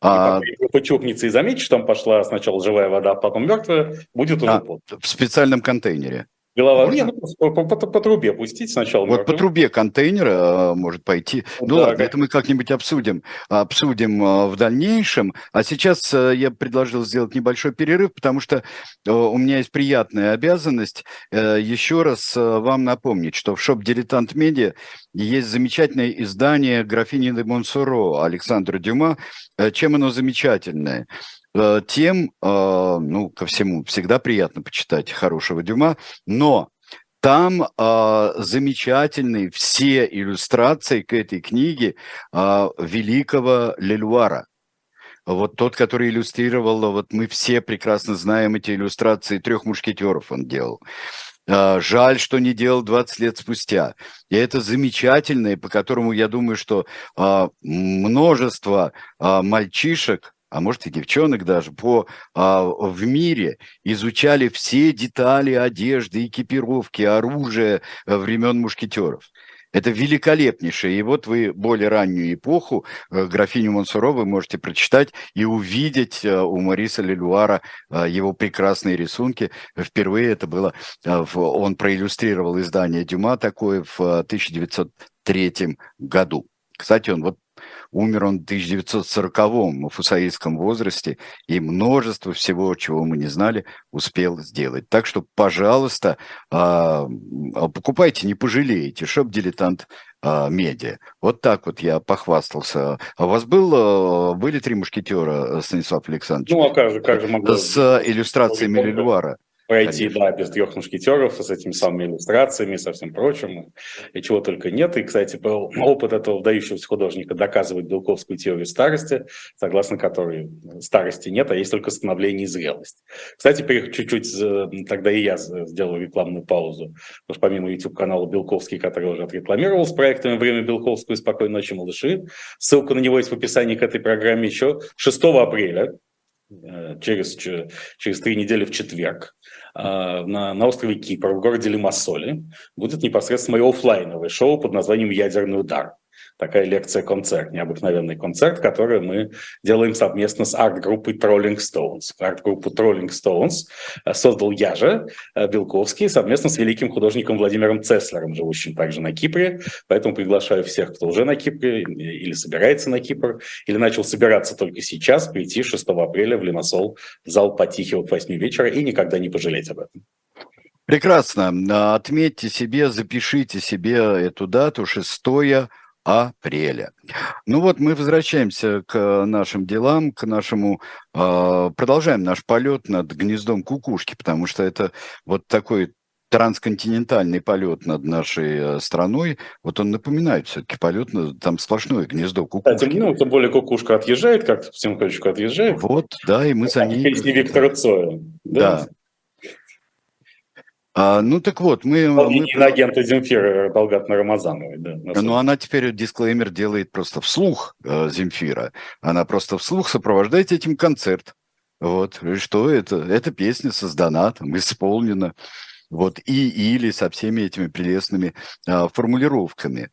А... И почухнется и заметит, что там пошла сначала живая вода, а потом мертвая, будет уже а, В специальном контейнере. Голова, Можно? нет, ну, по, по, по трубе пустить сначала. Вот по трубе контейнера а, может пойти. Ну, ну да, ладно, это мы как-нибудь обсудим, обсудим а, в дальнейшем. А сейчас а, я предложил сделать небольшой перерыв, потому что у меня есть приятная обязанность еще раз вам напомнить, что в шоп «Дилетант Медиа» есть замечательное издание «Графини де Монсоро» Александра Дюма. Чем оно замечательное? Э, тем, э, ну, ко всему, всегда приятно почитать хорошего Дюма, но там э, замечательные все иллюстрации к этой книге э, великого Лелюара. Вот тот, который иллюстрировал, вот мы все прекрасно знаем эти иллюстрации трех мушкетеров он делал. Жаль, что не делал 20 лет спустя. И это замечательное, по которому я думаю, что множество мальчишек, а может и девчонок даже, по, а, в мире изучали все детали одежды, экипировки, оружия э, времен мушкетеров. Это великолепнейшее. И вот вы более раннюю эпоху, э, графиню Монсоро, вы можете прочитать и увидеть э, у Мориса Лелуара его прекрасные рисунки. Впервые это было, он проиллюстрировал издание Дюма такое в 1903 году. Кстати, он вот Умер он в 1940-м, в фусаистском возрасте, и множество всего, чего мы не знали, успел сделать. Так что, пожалуйста, а, а, покупайте, не пожалеете. Shop-дилетант а, медиа. Вот так вот я похвастался. А у вас был, были три мушкетера, Станислав Александрович? Ну, а как же, как же могло... С иллюстрациями Лелюара пройти, Конечно. да, без трех мушкетеров, с этими самыми иллюстрациями, со всем прочим, и чего только нет. И, кстати, был опыт этого вдающегося художника доказывает белковскую теорию старости, согласно которой старости нет, а есть только становление и зрелость. Кстати, чуть-чуть тогда и я сделал рекламную паузу, потому что помимо YouTube-канала Белковский, который уже отрекламировал с проектами «Время Белковского» и «Спокойной ночи, малыши», ссылка на него есть в описании к этой программе еще 6 апреля, э, через, через три недели в четверг, а, на, на острове Кипр, в городе Лимассоле, будет непосредственно мое офлайновое шоу под названием «Ядерный удар» такая лекция-концерт, необыкновенный концерт, который мы делаем совместно с арт-группой Trolling Stones. Арт-группу Trolling Stones создал я же, э, Белковский, совместно с великим художником Владимиром Цеслером, живущим также на Кипре. Поэтому приглашаю всех, кто уже на Кипре или собирается на Кипр, или начал собираться только сейчас, прийти 6 апреля в Лимассол в зал Потихи к 8 вечера и никогда не пожалеть об этом. Прекрасно. Отметьте себе, запишите себе эту дату, 6 апреля. Ну вот мы возвращаемся к нашим делам, к нашему, э, продолжаем наш полет над гнездом кукушки, потому что это вот такой трансконтинентальный полет над нашей э, страной, вот он напоминает все-таки полет, там сплошное гнездо кукушки. Кстати, ну, тем более кукушка отъезжает, как-то потихонечку отъезжает. Вот, да, и мы за ней... Песни Виктора Цоя. Да, да. А, ну так вот, мы... мы... агента Земфира Талгатна Рамазановой, да. Ну она теперь дисклеймер делает просто вслух э, Земфира. Она просто вслух сопровождает этим концерт. Вот, что это? Эта песня создана, там, исполнена вот, и или со всеми этими прелестными а, формулировками.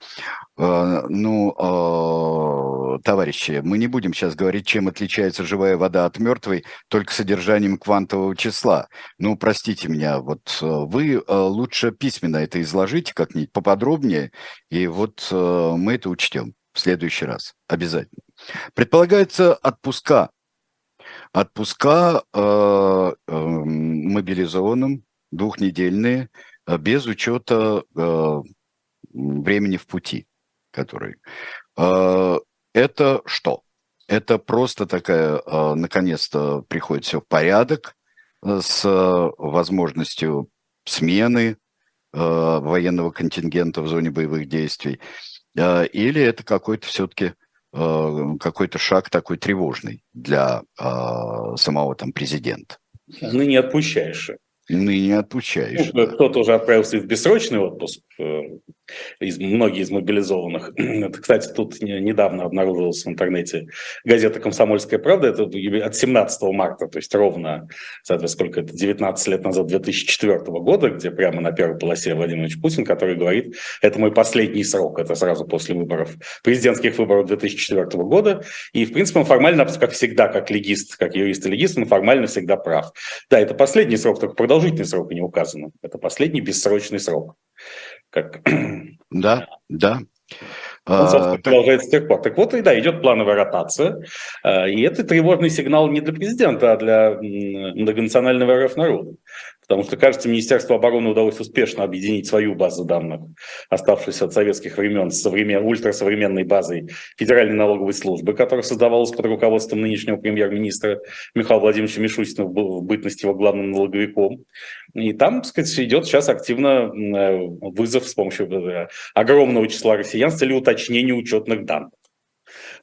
А, ну, а, товарищи, мы не будем сейчас говорить, чем отличается живая вода от мертвой, только содержанием квантового числа. Ну, простите меня, вот вы лучше письменно это изложите как-нибудь поподробнее, и вот а, мы это учтем в следующий раз обязательно. Предполагается отпуска. Отпуска э, э, мобилизованным двухнедельные, э, без учета э, времени в пути, который. Э, это что? Это просто такая, наконец-то приходит все в порядок с возможностью смены, военного контингента в зоне боевых действий, или это какой-то все-таки какой-то шаг такой тревожный для самого там президента? Ну, отпущаешь. Ныне отпущаешь. Ну, кто-то уже отправился в бессрочный отпуск, из, многие из мобилизованных. Это, кстати, тут недавно обнаружилась в интернете газета «Комсомольская правда», это от 17 марта, то есть ровно, соответственно, сколько это, 19 лет назад, 2004 года, где прямо на первой полосе Владимир Ильич Путин, который говорит, это мой последний срок, это сразу после выборов, президентских выборов 2004 года, и, в принципе, он формально, как всегда, как легист, как юрист и легист, он формально всегда прав. Да, это последний срок, только продолжительный срок не указано, это последний бессрочный срок. Как... Да, да. Он, собственно, а, продолжается с тех пор. Так вот, и да, идет плановая ротация. А, и это тревожный сигнал не для президента, а для многонационального РФ народа. Потому что, кажется, Министерству обороны удалось успешно объединить свою базу данных, оставшуюся от советских времен, с современ... ультрасовременной базой Федеральной налоговой службы, которая создавалась под руководством нынешнего премьер-министра Михаила Владимировича Мишустина в бытности его главным налоговиком. И там, так сказать, идет сейчас активно э, вызов с помощью э, огромного числа россиян с целью уточнения учетных данных.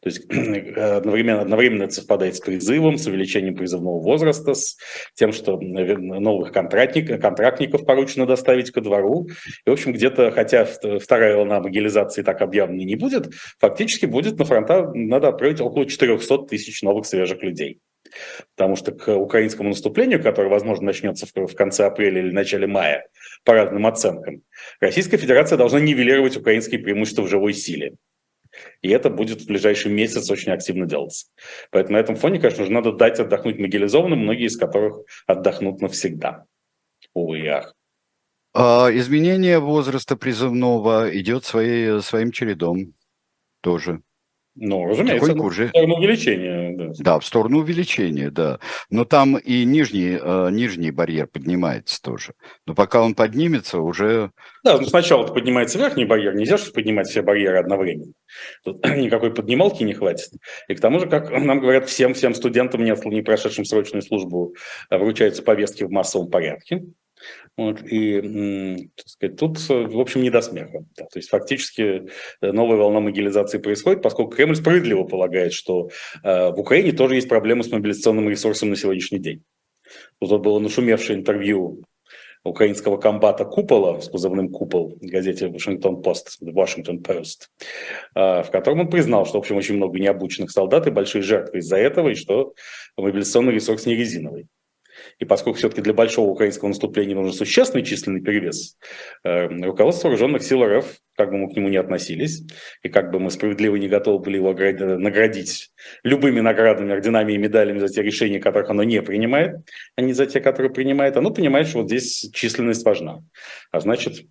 То есть одновременно, одновременно это совпадает с призывом, с увеличением призывного возраста, с тем, что новых контрактников, контрактников поручено доставить ко двору. И, в общем, где-то, хотя вторая волна мобилизации так объявленной не будет, фактически будет на фронта надо отправить около 400 тысяч новых свежих людей. Потому что к украинскому наступлению, которое, возможно, начнется в конце апреля или начале мая, по разным оценкам, Российская Федерация должна нивелировать украинские преимущества в живой силе. И это будет в ближайший месяц очень активно делаться. Поэтому на этом фоне, конечно же, надо дать отдохнуть мобилизованным, многие из которых отдохнут навсегда. Увы и ах. А, изменение возраста призывного идет своей, своим чередом тоже. Ну, разумеется, ну, уже... увеличения. Да. да, в сторону увеличения, да. Но там и нижний, э, нижний барьер поднимается тоже. Но пока он поднимется, уже... Да, ну сначала поднимается верхний барьер, нельзя же поднимать все барьеры одновременно. Тут никакой поднималки не хватит. И к тому же, как нам говорят, всем, всем студентам, не, не прошедшим срочную службу, э, вручаются повестки в массовом порядке. Вот, и, так сказать, тут, в общем, не до смеха. Да, то есть фактически э, новая волна могилизации происходит, поскольку Кремль справедливо полагает, что э, в Украине тоже есть проблемы с мобилизационным ресурсом на сегодняшний день. Тут было нашумевшее интервью украинского комбата Купола с позывным Купол в газете Вашингтон Пост, Washington Post, в котором он признал, что, в общем, очень много необученных солдат и большие жертвы из-за этого, и что мобилизационный ресурс не резиновый. И поскольку все-таки для большого украинского наступления нужен существенный численный перевес, э, руководство вооруженных сил РФ, как бы мы к нему не относились, и как бы мы справедливо не готовы были его наградить любыми наградами, орденами и медалями за те решения, которых оно не принимает, а не за те, которые принимает, оно понимает, что вот здесь численность важна. А значит,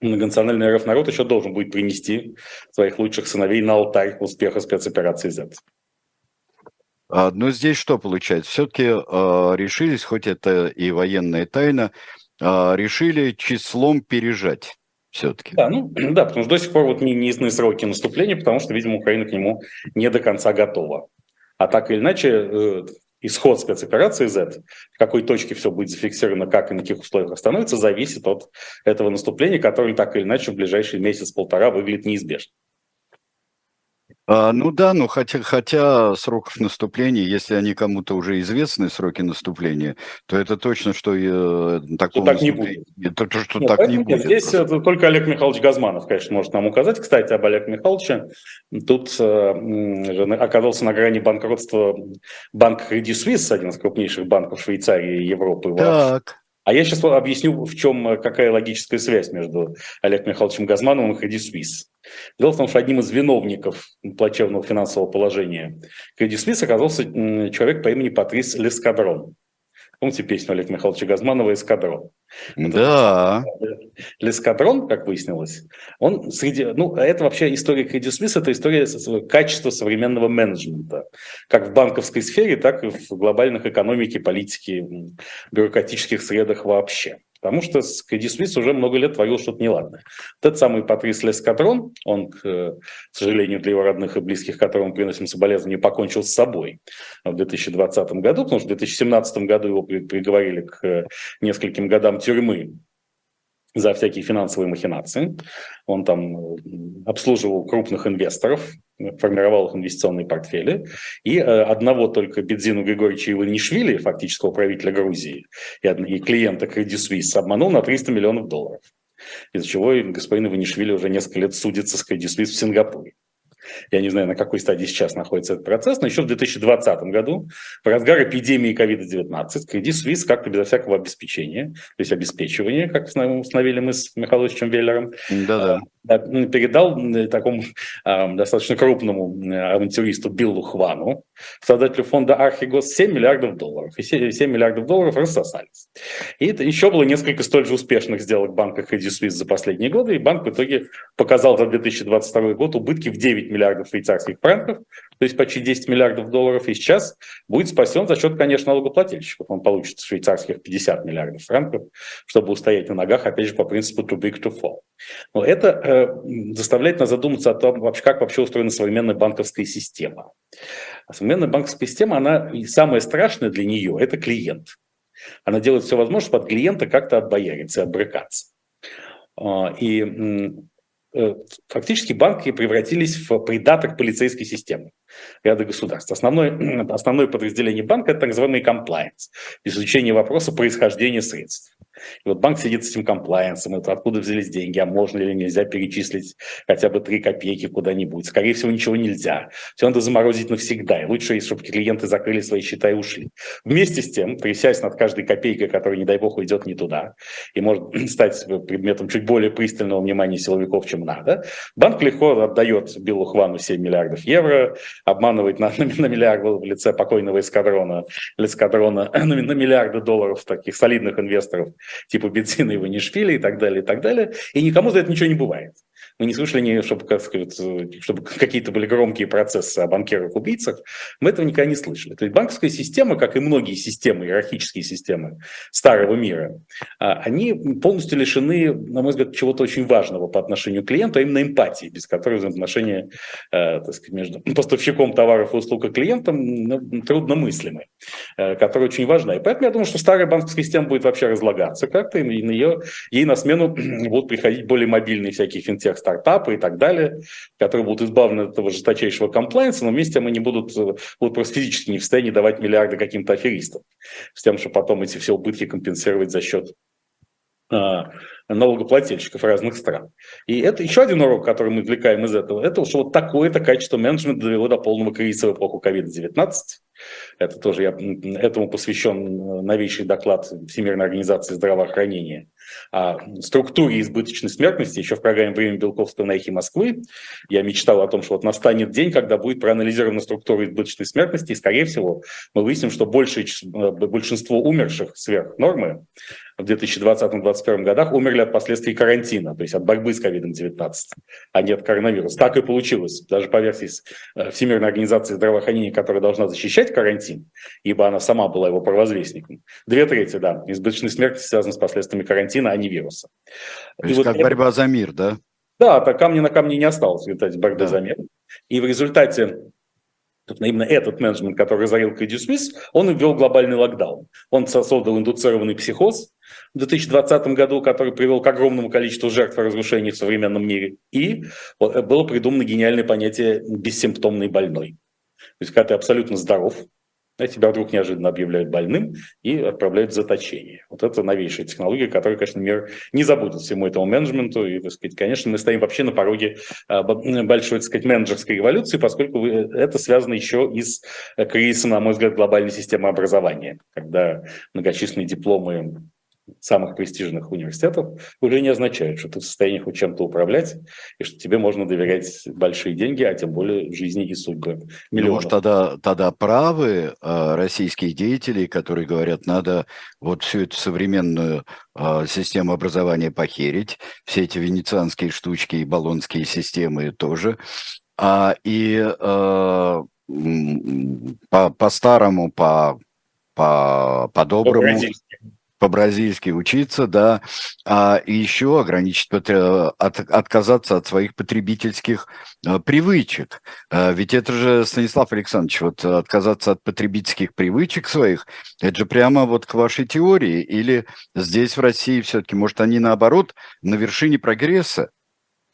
многонациональный РФ народ еще должен будет принести своих лучших сыновей на алтарь успеха спецоперации Z. А, но здесь что получается? Все-таки а, решились, хоть это и военная тайна, а, решили числом пережать все-таки. Да, ну, да, потому что до сих пор вот не неясны сроки наступления, потому что, видимо, Украина к нему не до конца готова. А так или иначе, э, исход спецоперации Z, в какой точке все будет зафиксировано, как и на каких условиях остановится, зависит от этого наступления, которое так или иначе в ближайший месяц-полтора выглядит неизбежно. А, ну да, ну хотя, хотя сроков наступления, если они кому-то уже известны, сроки наступления, то это точно, что э, такого так не будет. То, то, что нет, так не будет. Здесь просто. только Олег Михайлович Газманов, конечно, может нам указать. Кстати, об Олеге Михайловиче. Тут э, оказался на грани банкротства банк Credit Suisse, один из крупнейших банков Швейцарии и Европы. Так. А я сейчас объясню, в чем, э, какая логическая связь между Олегом Михайловичем Газмановым и Credit Suisse. Дело в том, что одним из виновников плачевного финансового положения Credit Suisse оказался человек по имени Патрис Лескадрон. Помните песню Олега Михайловича Газманова «Эскадрон»? Да. Лескадрон, как выяснилось, он среди... Ну, это вообще история Credit Suisse, это история качества современного менеджмента. Как в банковской сфере, так и в глобальных экономике, политике, бюрократических средах вообще. Потому что Credit Suisse уже много лет творил что-то неладное. Вот этот самый Патрис Лескадрон, он, к сожалению, для его родных и близких, которым приносим соболезнования, покончил с собой в 2020 году, потому что в 2017 году его приговорили к нескольким годам тюрьмы за всякие финансовые махинации. Он там э, обслуживал крупных инвесторов, формировал их инвестиционные портфели. И э, одного только Бедзину Григорьевича Иванишвили, фактического правителя Грузии, и, клиента Credit Suisse, обманул на 300 миллионов долларов. Из-за чего господин Иванишвили уже несколько лет судится с Credit Suisse в Сингапуре. Я не знаю, на какой стадии сейчас находится этот процесс, но еще в 2020 году, в разгар эпидемии COVID-19, Credit Suisse как-то безо всякого обеспечения, то есть обеспечивания, как установили мы с Михаиловичем Веллером, Да-да. Ну, передал такому э, достаточно крупному авантюристу Биллу Хвану, создателю фонда Архигос, 7 миллиардов долларов. И 7 миллиардов долларов рассосались. И это еще было несколько столь же успешных сделок банка Credit Suisse за последние годы, и банк в итоге показал за 2022 год убытки в 9 миллиардов швейцарских франков, то есть почти 10 миллиардов долларов, и сейчас будет спасен за счет, конечно, налогоплательщиков. Он получит швейцарских 50 миллиардов франков, чтобы устоять на ногах, опять же, по принципу too big to fall. Но это э, заставляет нас задуматься о том, вообще, как вообще устроена современная банковская система. А современная банковская система, она и самое страшное для нее – это клиент. Она делает все возможное, чтобы от клиента как-то отбояриться и отбрыкаться. А, и фактически банки превратились в придаток полицейской системы ряда государств. Основное, основное подразделение банка – это так называемый compliance, изучение вопроса происхождения средств. И вот банк сидит с этим комплайенсом, это откуда взялись деньги, а можно или нельзя перечислить хотя бы 3 копейки куда-нибудь. Скорее всего, ничего нельзя. Все надо заморозить навсегда. И лучше, чтобы клиенты закрыли свои счета и ушли. Вместе с тем, трясясь над каждой копейкой, которая, не дай бог, уйдет не туда, и может стать предметом чуть более пристального внимания силовиков, чем надо, банк легко отдает Биллу Хвану 7 миллиардов евро, обманывает на, на, миллиард в лице покойного эскадрона, эскадрона на, на миллиарды долларов таких солидных инвесторов типа Бензина и Ванишвили и так далее, и так далее. И никому за это ничего не бывает. Мы не слышали, чтобы, как сказать, чтобы какие-то были громкие процессы о банкирах-убийцах. Мы этого никогда не слышали. То есть банковская система, как и многие системы, иерархические системы старого мира, а, они полностью лишены, на мой взгляд, чего-то очень важного по отношению к клиенту, а именно эмпатии, без которой взаимоотношения э, так сказать, между поставщиком товаров и услуг и клиентом ну, трудномыслимы, э, которая очень важна. И поэтому я думаю, что старая банковская система будет вообще разлагаться как-то, и на ее, ей на смену будут приходить более мобильные всякие финтех стартапы и так далее, которые будут избавлены от этого жесточайшего комплайнса, но вместе они будут, будут просто физически не в состоянии давать миллиарды каким-то аферистам, с тем, чтобы потом эти все убытки компенсировать за счет а, налогоплательщиков разных стран. И это еще один урок, который мы извлекаем из этого, это что вот такое-то качество менеджмента довело до полного кризиса в эпоху COVID-19. Это тоже я, этому посвящен новейший доклад Всемирной организации здравоохранения о структуре избыточной смертности. Еще в программе «Время Белковского на эхе Москвы» я мечтал о том, что вот настанет день, когда будет проанализирована структура избыточной смертности, и, скорее всего, мы выясним, что большее, большинство умерших сверх нормы в 2020-2021 годах умерли от последствий карантина, то есть от борьбы с COVID-19, а не от коронавируса. Так и получилось. Даже по версии э, Всемирной организации здравоохранения, которая должна защищать карантин, ибо она сама была его провозвестником. Две трети, да, избыточной смерти связаны с последствиями карантина, а не вируса. То есть и как вот борьба это... за мир, да? Да, так камни на камне не осталось, в борьбы да. за мир. И в результате именно этот менеджмент, который разорил Credit Suisse, он ввел глобальный локдаун. Он создал индуцированный психоз в 2020 году, который привел к огромному количеству жертв и разрушений в современном мире. И было придумано гениальное понятие «бессимптомный больной». То есть, когда ты абсолютно здоров, а тебя вдруг неожиданно объявляют больным и отправляют в заточение. Вот это новейшая технология, которую, конечно, мир не забудет всему этому менеджменту. И, так сказать, конечно, мы стоим вообще на пороге а, большой, так сказать, менеджерской революции, поскольку это связано еще и с э, кризисом, на мой взгляд, глобальной системы образования, когда многочисленные дипломы самых престижных университетов уже не означает, что ты в состоянии хоть чем-то управлять, и что тебе можно доверять большие деньги, а тем более жизни и судьбы миллионов. Ну, может, тогда, тогда правы э, российские деятели, которые говорят, надо вот всю эту современную э, систему образования похерить, все эти венецианские штучки и баллонские системы тоже, а, и э, по, по старому, по, по, по доброму, по-бразильски учиться, да, а еще ограничить, от, отказаться от своих потребительских а, привычек. А, ведь это же, Станислав Александрович, вот отказаться от потребительских привычек своих, это же прямо вот к вашей теории, или здесь в России все-таки, может, они наоборот на вершине прогресса?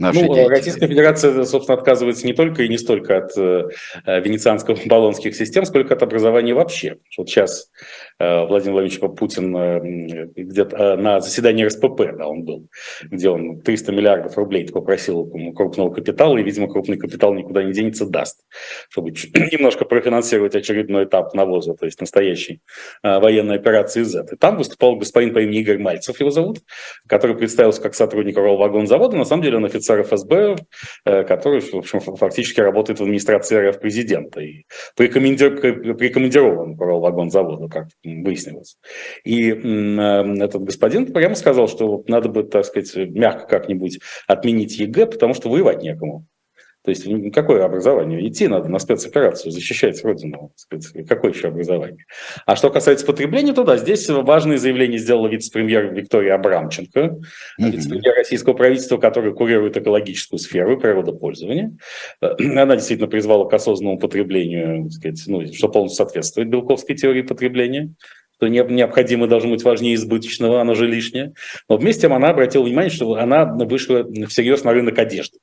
Нашей ну, Российская Федерация, собственно, отказывается не только и не столько от э, венецианско-болонских систем, сколько от образования вообще. Вот сейчас э, Владимир Владимирович Путин э, где-то э, на заседании РСПП, да, он был, где он 300 миллиардов рублей попросил крупного капитала, и, видимо, крупный капитал никуда не денется, даст, чтобы немножко профинансировать очередной этап навоза, то есть настоящей э, военной операции Z. И там выступал господин по имени Игорь Мальцев, его зовут, который представился как сотрудник Ролл-вагонзавода, на самом деле он офицер офицер ФСБ, э, который, в общем, фактически работает в администрации РФ президента и прикомандирован по вагонзаводу, как выяснилось. И э, этот господин прямо сказал, что надо бы, так сказать, мягко как-нибудь отменить ЕГЭ, потому что воевать некому. То есть какое образование? Идти надо на спецоперацию, защищать Родину. Какое еще образование? А что касается потребления, то да, здесь важные заявления сделала вице-премьер Виктория Абрамченко, mm-hmm. вице-премьер российского правительства, который курирует экологическую сферу природопользования. Она действительно призвала к осознанному потреблению, сказать, ну, что полностью соответствует Белковской теории потребления что необходимо должно быть важнее избыточного, оно же лишнее. Но вместе с тем она обратила внимание, что она вышла всерьез на рынок одежды.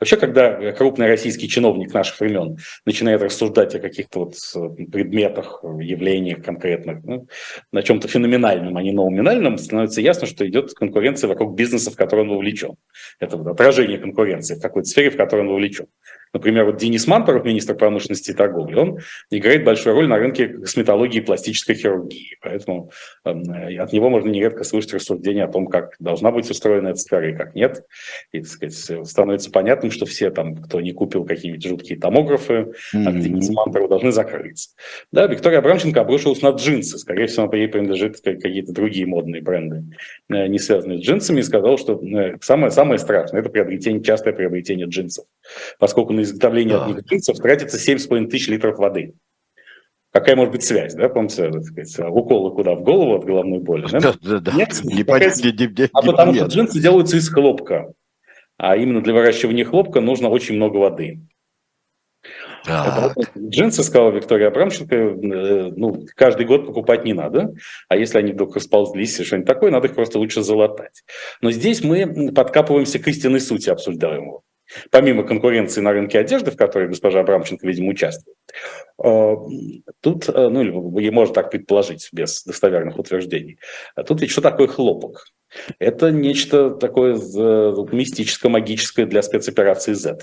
Вообще, когда крупный российский чиновник наших времен начинает рассуждать о каких-то вот э, предметах, явлениях конкретных, ну, на чем-то феноменальном, а не номинальном, становится ясно, что идет конкуренция вокруг бизнеса, в который он вовлечен. Это вот отражение конкуренции в какой-то сфере, в которой он вовлечен. Например, вот Денис Мантуров, министр промышленности и торговли, он играет большую роль на рынке косметологии и пластической хирургии. Поэтому э, от него можно нередко слышать рассуждения о том, как должна быть устроена эта сфера и как нет. И, так сказать, становится понятным, что все там, кто не купил какие-нибудь жуткие томографы, mm-hmm. от Дениса Мантурова, должны закрыться. Да, Виктория Абрамченко обрушилась на джинсы. Скорее всего, ей принадлежит какие-то другие модные бренды, э, не связанные с джинсами, и сказал, что э, самое, самое страшное – это приобретение, частое приобретение джинсов. Поскольку на изготовление да. одних джинсов тратится 7,5 тысяч литров воды. Какая может быть связь, да, помните, так сказать, уколы куда, в голову от головной боли? Да, да, да. да. Нет, не какая... не, не, не, а потому что джинсы делаются из хлопка, а именно для выращивания хлопка нужно очень много воды. Так. Джинсы, сказала Виктория Абрамченко, э, ну, каждый год покупать не надо, а если они вдруг расползлись или что-нибудь такое, надо их просто лучше залатать. Но здесь мы подкапываемся к истинной сути обсуждаемого помимо конкуренции на рынке одежды, в которой госпожа Абрамченко, видимо, участвует, э, тут, э, ну, или можно так предположить без достоверных утверждений, тут ведь что такое хлопок? Это нечто такое э, мистическое, магическое для спецоперации Z.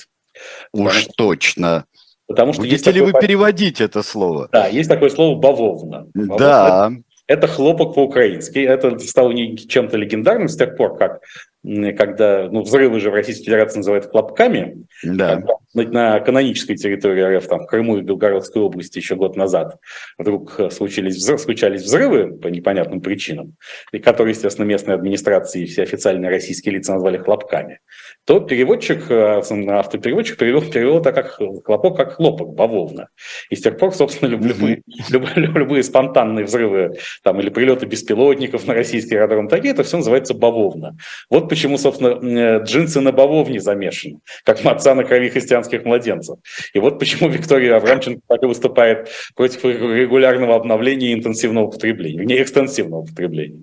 Уж Потому, точно. Потому что Будете ли такое... вы переводить это слово? Да, есть такое слово «бавовна». бавовна. Да. Это хлопок по-украински. Это стало чем-то легендарным с тех пор, как когда ну, взрывы же в Российской Федерации называют хлопками, да. на канонической территории РФ, там, в Крыму и Белгородской области еще год назад вдруг случились, взрыв, случались взрывы по непонятным причинам, и которые, естественно, местные администрации и все официальные российские лица назвали хлопками, то переводчик, э, автопереводчик перевел, перевел это как хлопок, как хлопок, бавовна. И с тех пор, собственно, любые, любые, любые спонтанные взрывы там, или прилеты беспилотников на российский аэродром, такие, это все называется бавовна. Вот почему, собственно, э, джинсы на бавовне замешаны, как маца на крови христианских младенцев. И вот почему Виктория Аврамченко так и выступает против регулярного обновления и интенсивного потребления, не экстенсивного потребления.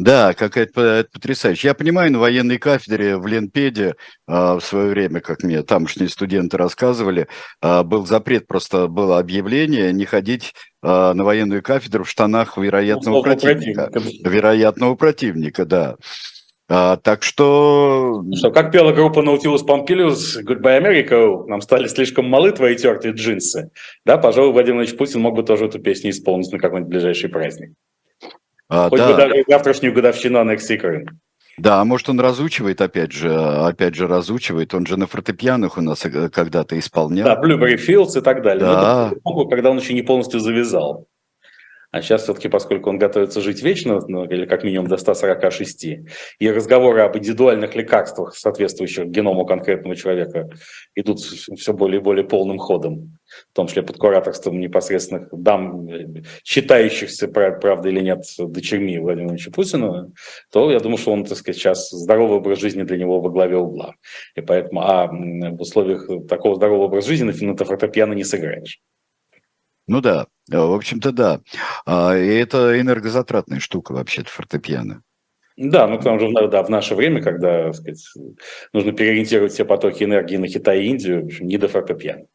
Да, какая-то потрясающе. Я понимаю, на военной кафедре в Ленпеде а, в свое время, как мне тамошние студенты рассказывали, а, был запрет, просто было объявление не ходить а, на военную кафедру в штанах вероятного противника. противника. Вероятного противника, да. А, так что... Что, как пела группа Nautilus Pompilius, Goodbye America, нам стали слишком малы твои тертые джинсы. Да, пожалуй, Владимир Владимирович Путин мог бы тоже эту песню исполнить на какой-нибудь ближайший праздник. А, Хоть да. даже завтрашнюю годовщину аннексии Да, а может он разучивает, опять же, опять же разучивает, он же на фортепианах у нас э, когда-то исполнял. Да, Blueberry Fields и так далее. Да. Но это, когда он еще не полностью завязал. А сейчас все-таки, поскольку он готовится жить вечно, ну, или как минимум до 146, и разговоры об индивидуальных лекарствах, соответствующих геному конкретного человека, идут все более и более полным ходом, в том числе под кураторством непосредственных дам, считающихся, правда или нет, дочерьми Владимира Владимировича Путина, то я думаю, что он, так сказать, сейчас здоровый образ жизни для него во главе угла. И поэтому, а в условиях такого здорового образа жизни на фортепиано не сыграешь. Ну да, в общем-то да. А, и это энергозатратная штука вообще-то фортепиано. Да, ну тому же да, в наше время, когда сказать, нужно переориентировать все потоки энергии на Китай и Индию, в общем, не до фортепиано.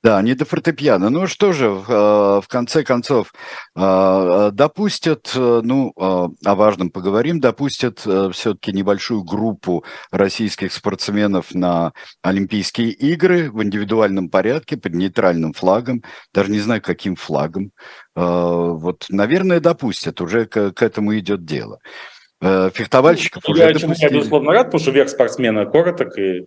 Да, не до фортепиано. Ну что же, в, э, конце концов, э, допустят, э, ну, о важном поговорим, допустят все-таки небольшую группу российских спортсменов на Олимпийские игры в индивидуальном порядке под нейтральным флагом, даже не знаю, каким флагом. Вот, наверное, допустят, уже к, к этому идет дело фехтовальщиков ну, уже я, допустили. Я, безусловно, рад, потому что век спортсмена короток, и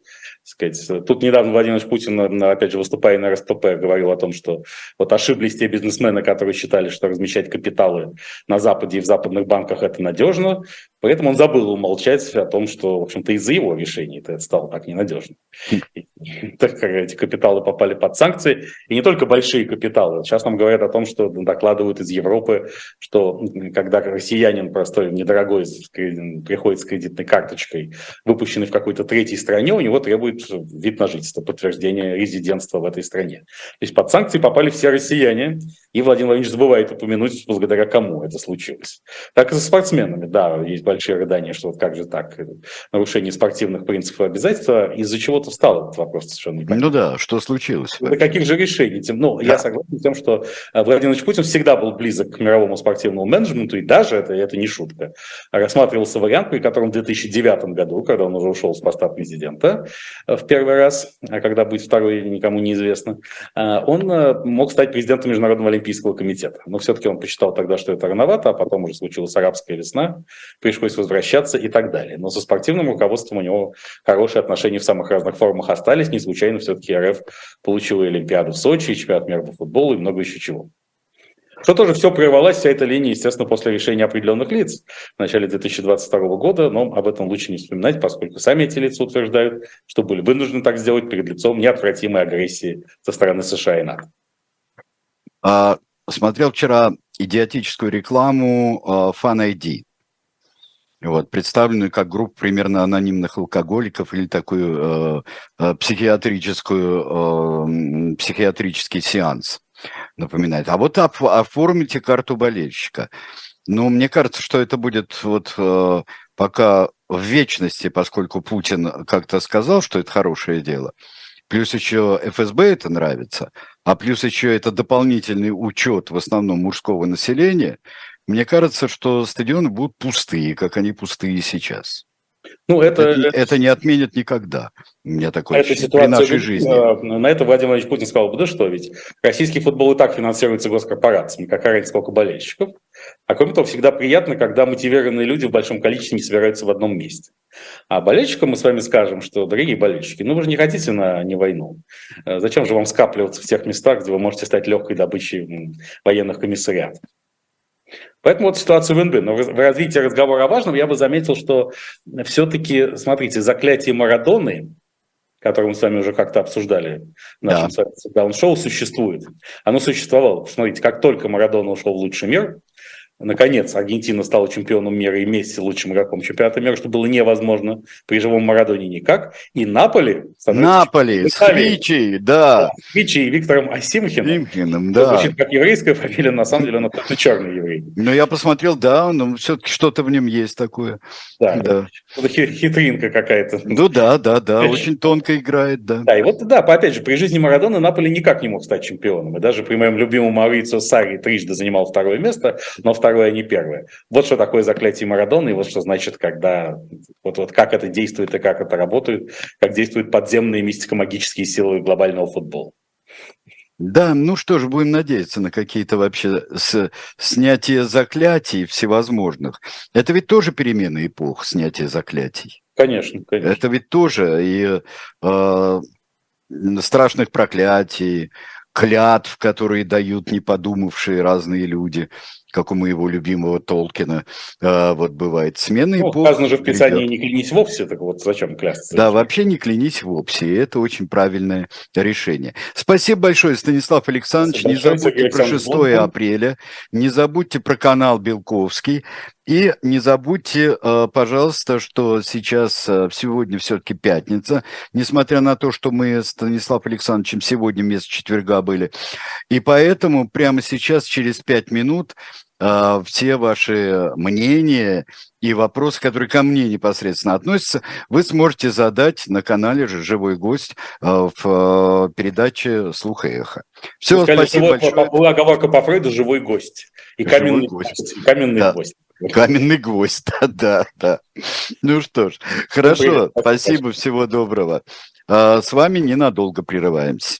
сказать. Тут недавно Владимир Путин, опять же, выступая на РСПП, говорил о том, что вот ошиблись те бизнесмены, которые считали, что размещать капиталы на Западе и в западных банках это надежно. Поэтому он забыл умолчать о том, что, в общем-то, из-за его решений это стало так ненадежно. Так как эти капиталы попали под санкции, и не только большие капиталы. Сейчас нам говорят о том, что докладывают из Европы, что когда россиянин простой, недорогой, приходит с кредитной карточкой, выпущенный в какой-то третьей стране, у него требует вид на жительство, подтверждение резидентства в этой стране. То есть под санкции попали все россияне, и Владимир Владимирович забывает упомянуть, благодаря кому это случилось. Так и со спортсменами, да, есть большие рыдания, что вот как же так, нарушение спортивных принципов и обязательств, из-за чего-то встал этот вопрос совершенно непонятно. Ну да, что случилось? До каких же решений? Тем, ну, да. я согласен с тем, что э, Владимир Владимирович Путин всегда был близок к мировому спортивному менеджменту, и даже, это, это не шутка, рассматривался вариант, при котором в 2009 году, когда он уже ушел с поста президента э, в первый раз, а когда будет второй, никому неизвестно, э, он мог стать президентом Международного олимпийского комитета. Но все-таки он посчитал тогда, что это рановато, а потом уже случилась арабская весна, пришлось возвращаться и так далее. Но со спортивным руководством у него хорошие отношения в самых разных формах остались. Не случайно все-таки РФ получила Олимпиаду в Сочи, чемпионат мира по футболу и много еще чего. Что тоже все прервалась, вся эта линия, естественно, после решения определенных лиц в начале 2022 года, но об этом лучше не вспоминать, поскольку сами эти лица утверждают, что были вынуждены так сделать перед лицом неотвратимой агрессии со стороны США и НАТО. А, смотрел вчера идиотическую рекламу uh, Fan ID вот, представленную как группа примерно анонимных алкоголиков или такую э, э, психиатрическую, э, психиатрический сеанс напоминает. А вот оп- оформите карту болельщика. Ну, мне кажется, что это будет вот э, пока в вечности, поскольку Путин как-то сказал, что это хорошее дело. Плюс еще ФСБ это нравится, а плюс еще это дополнительный учет в основном мужского населения – мне кажется, что стадионы будут пустые, как они пустые сейчас. Ну, это, это, это не отменят никогда. У меня такое это ситуация, при нашей жизни. Э, на это Владимир Владимирович Путин сказал, да что ведь, российский футбол и так финансируется госкорпорациями, какая разница, сколько болельщиков. А кроме того, всегда приятно, когда мотивированные люди в большом количестве не собираются в одном месте. А болельщикам мы с вами скажем, что, дорогие болельщики, ну вы же не хотите на не войну. Э, зачем же вам скапливаться в тех местах, где вы можете стать легкой добычей военных комиссариатов? Поэтому вот ситуация вин-вин. Но в развитии разговора о важном я бы заметил, что все-таки, смотрите, заклятие Марадоны, которое мы с вами уже как-то обсуждали в нашем да. шоу, существует. Оно существовало. Смотрите, как только Марадона ушел в лучший мир, Наконец, Аргентина стала чемпионом мира и Месси лучшим игроком чемпионата мира, что было невозможно при живом Марадоне никак. И Наполи... Наполи, с Хвичи, да. С Хвичи и Виктором Асимхиным. Асимхиным, да. Звучит как еврейская фамилия, на самом деле он просто черный еврей. Но я посмотрел, да, но все-таки что-то в нем есть такое. Да, да. Это хитринка какая-то. Ну да, да, да, очень тонко играет, да. Да, и вот, да, опять же, при жизни Марадона Наполи никак не мог стать чемпионом. И даже при моем любимом Маурицио Сари трижды занимал второе место, но второе второе, не первое. Вот что такое заклятие Марадона, и вот что значит, когда вот, вот как это действует и как это работает, как действуют подземные мистико-магические силы глобального футбола. Да, ну что ж, будем надеяться на какие-то вообще с, снятие заклятий всевозможных. Это ведь тоже перемена эпох, снятие заклятий. Конечно, конечно. Это ведь тоже и э, страшных проклятий, клятв, которые дают не подумавшие разные люди, как у моего любимого Толкина, э, вот бывает. Смена ну, эпох. Сказано же в Писании «не клянись вовсе», так вот зачем клясться? Да, вообще не клянись вовсе, и это очень правильное решение. Спасибо большое, Станислав Александрович. Спасибо не забудьте про 6 апреля, не забудьте про канал Белковский. И не забудьте, э, пожалуйста, что сейчас, э, сегодня все-таки пятница, несмотря на то, что мы с Станиславом Александровичем сегодня вместо четверга были. И поэтому прямо сейчас, через пять минут, э, все ваши мнения и вопросы, которые ко мне непосредственно относятся, вы сможете задать на канале «Живой гость» в передаче «Слух и эхо». Все, спасибо большое. Была оговорка по Фрейду «Живой гость» и каменный гость. гость. Каменный да. гость. Каменный гвоздь, да, да, да. Ну что ж, хорошо, спасибо, всего доброго. А, с вами ненадолго прерываемся.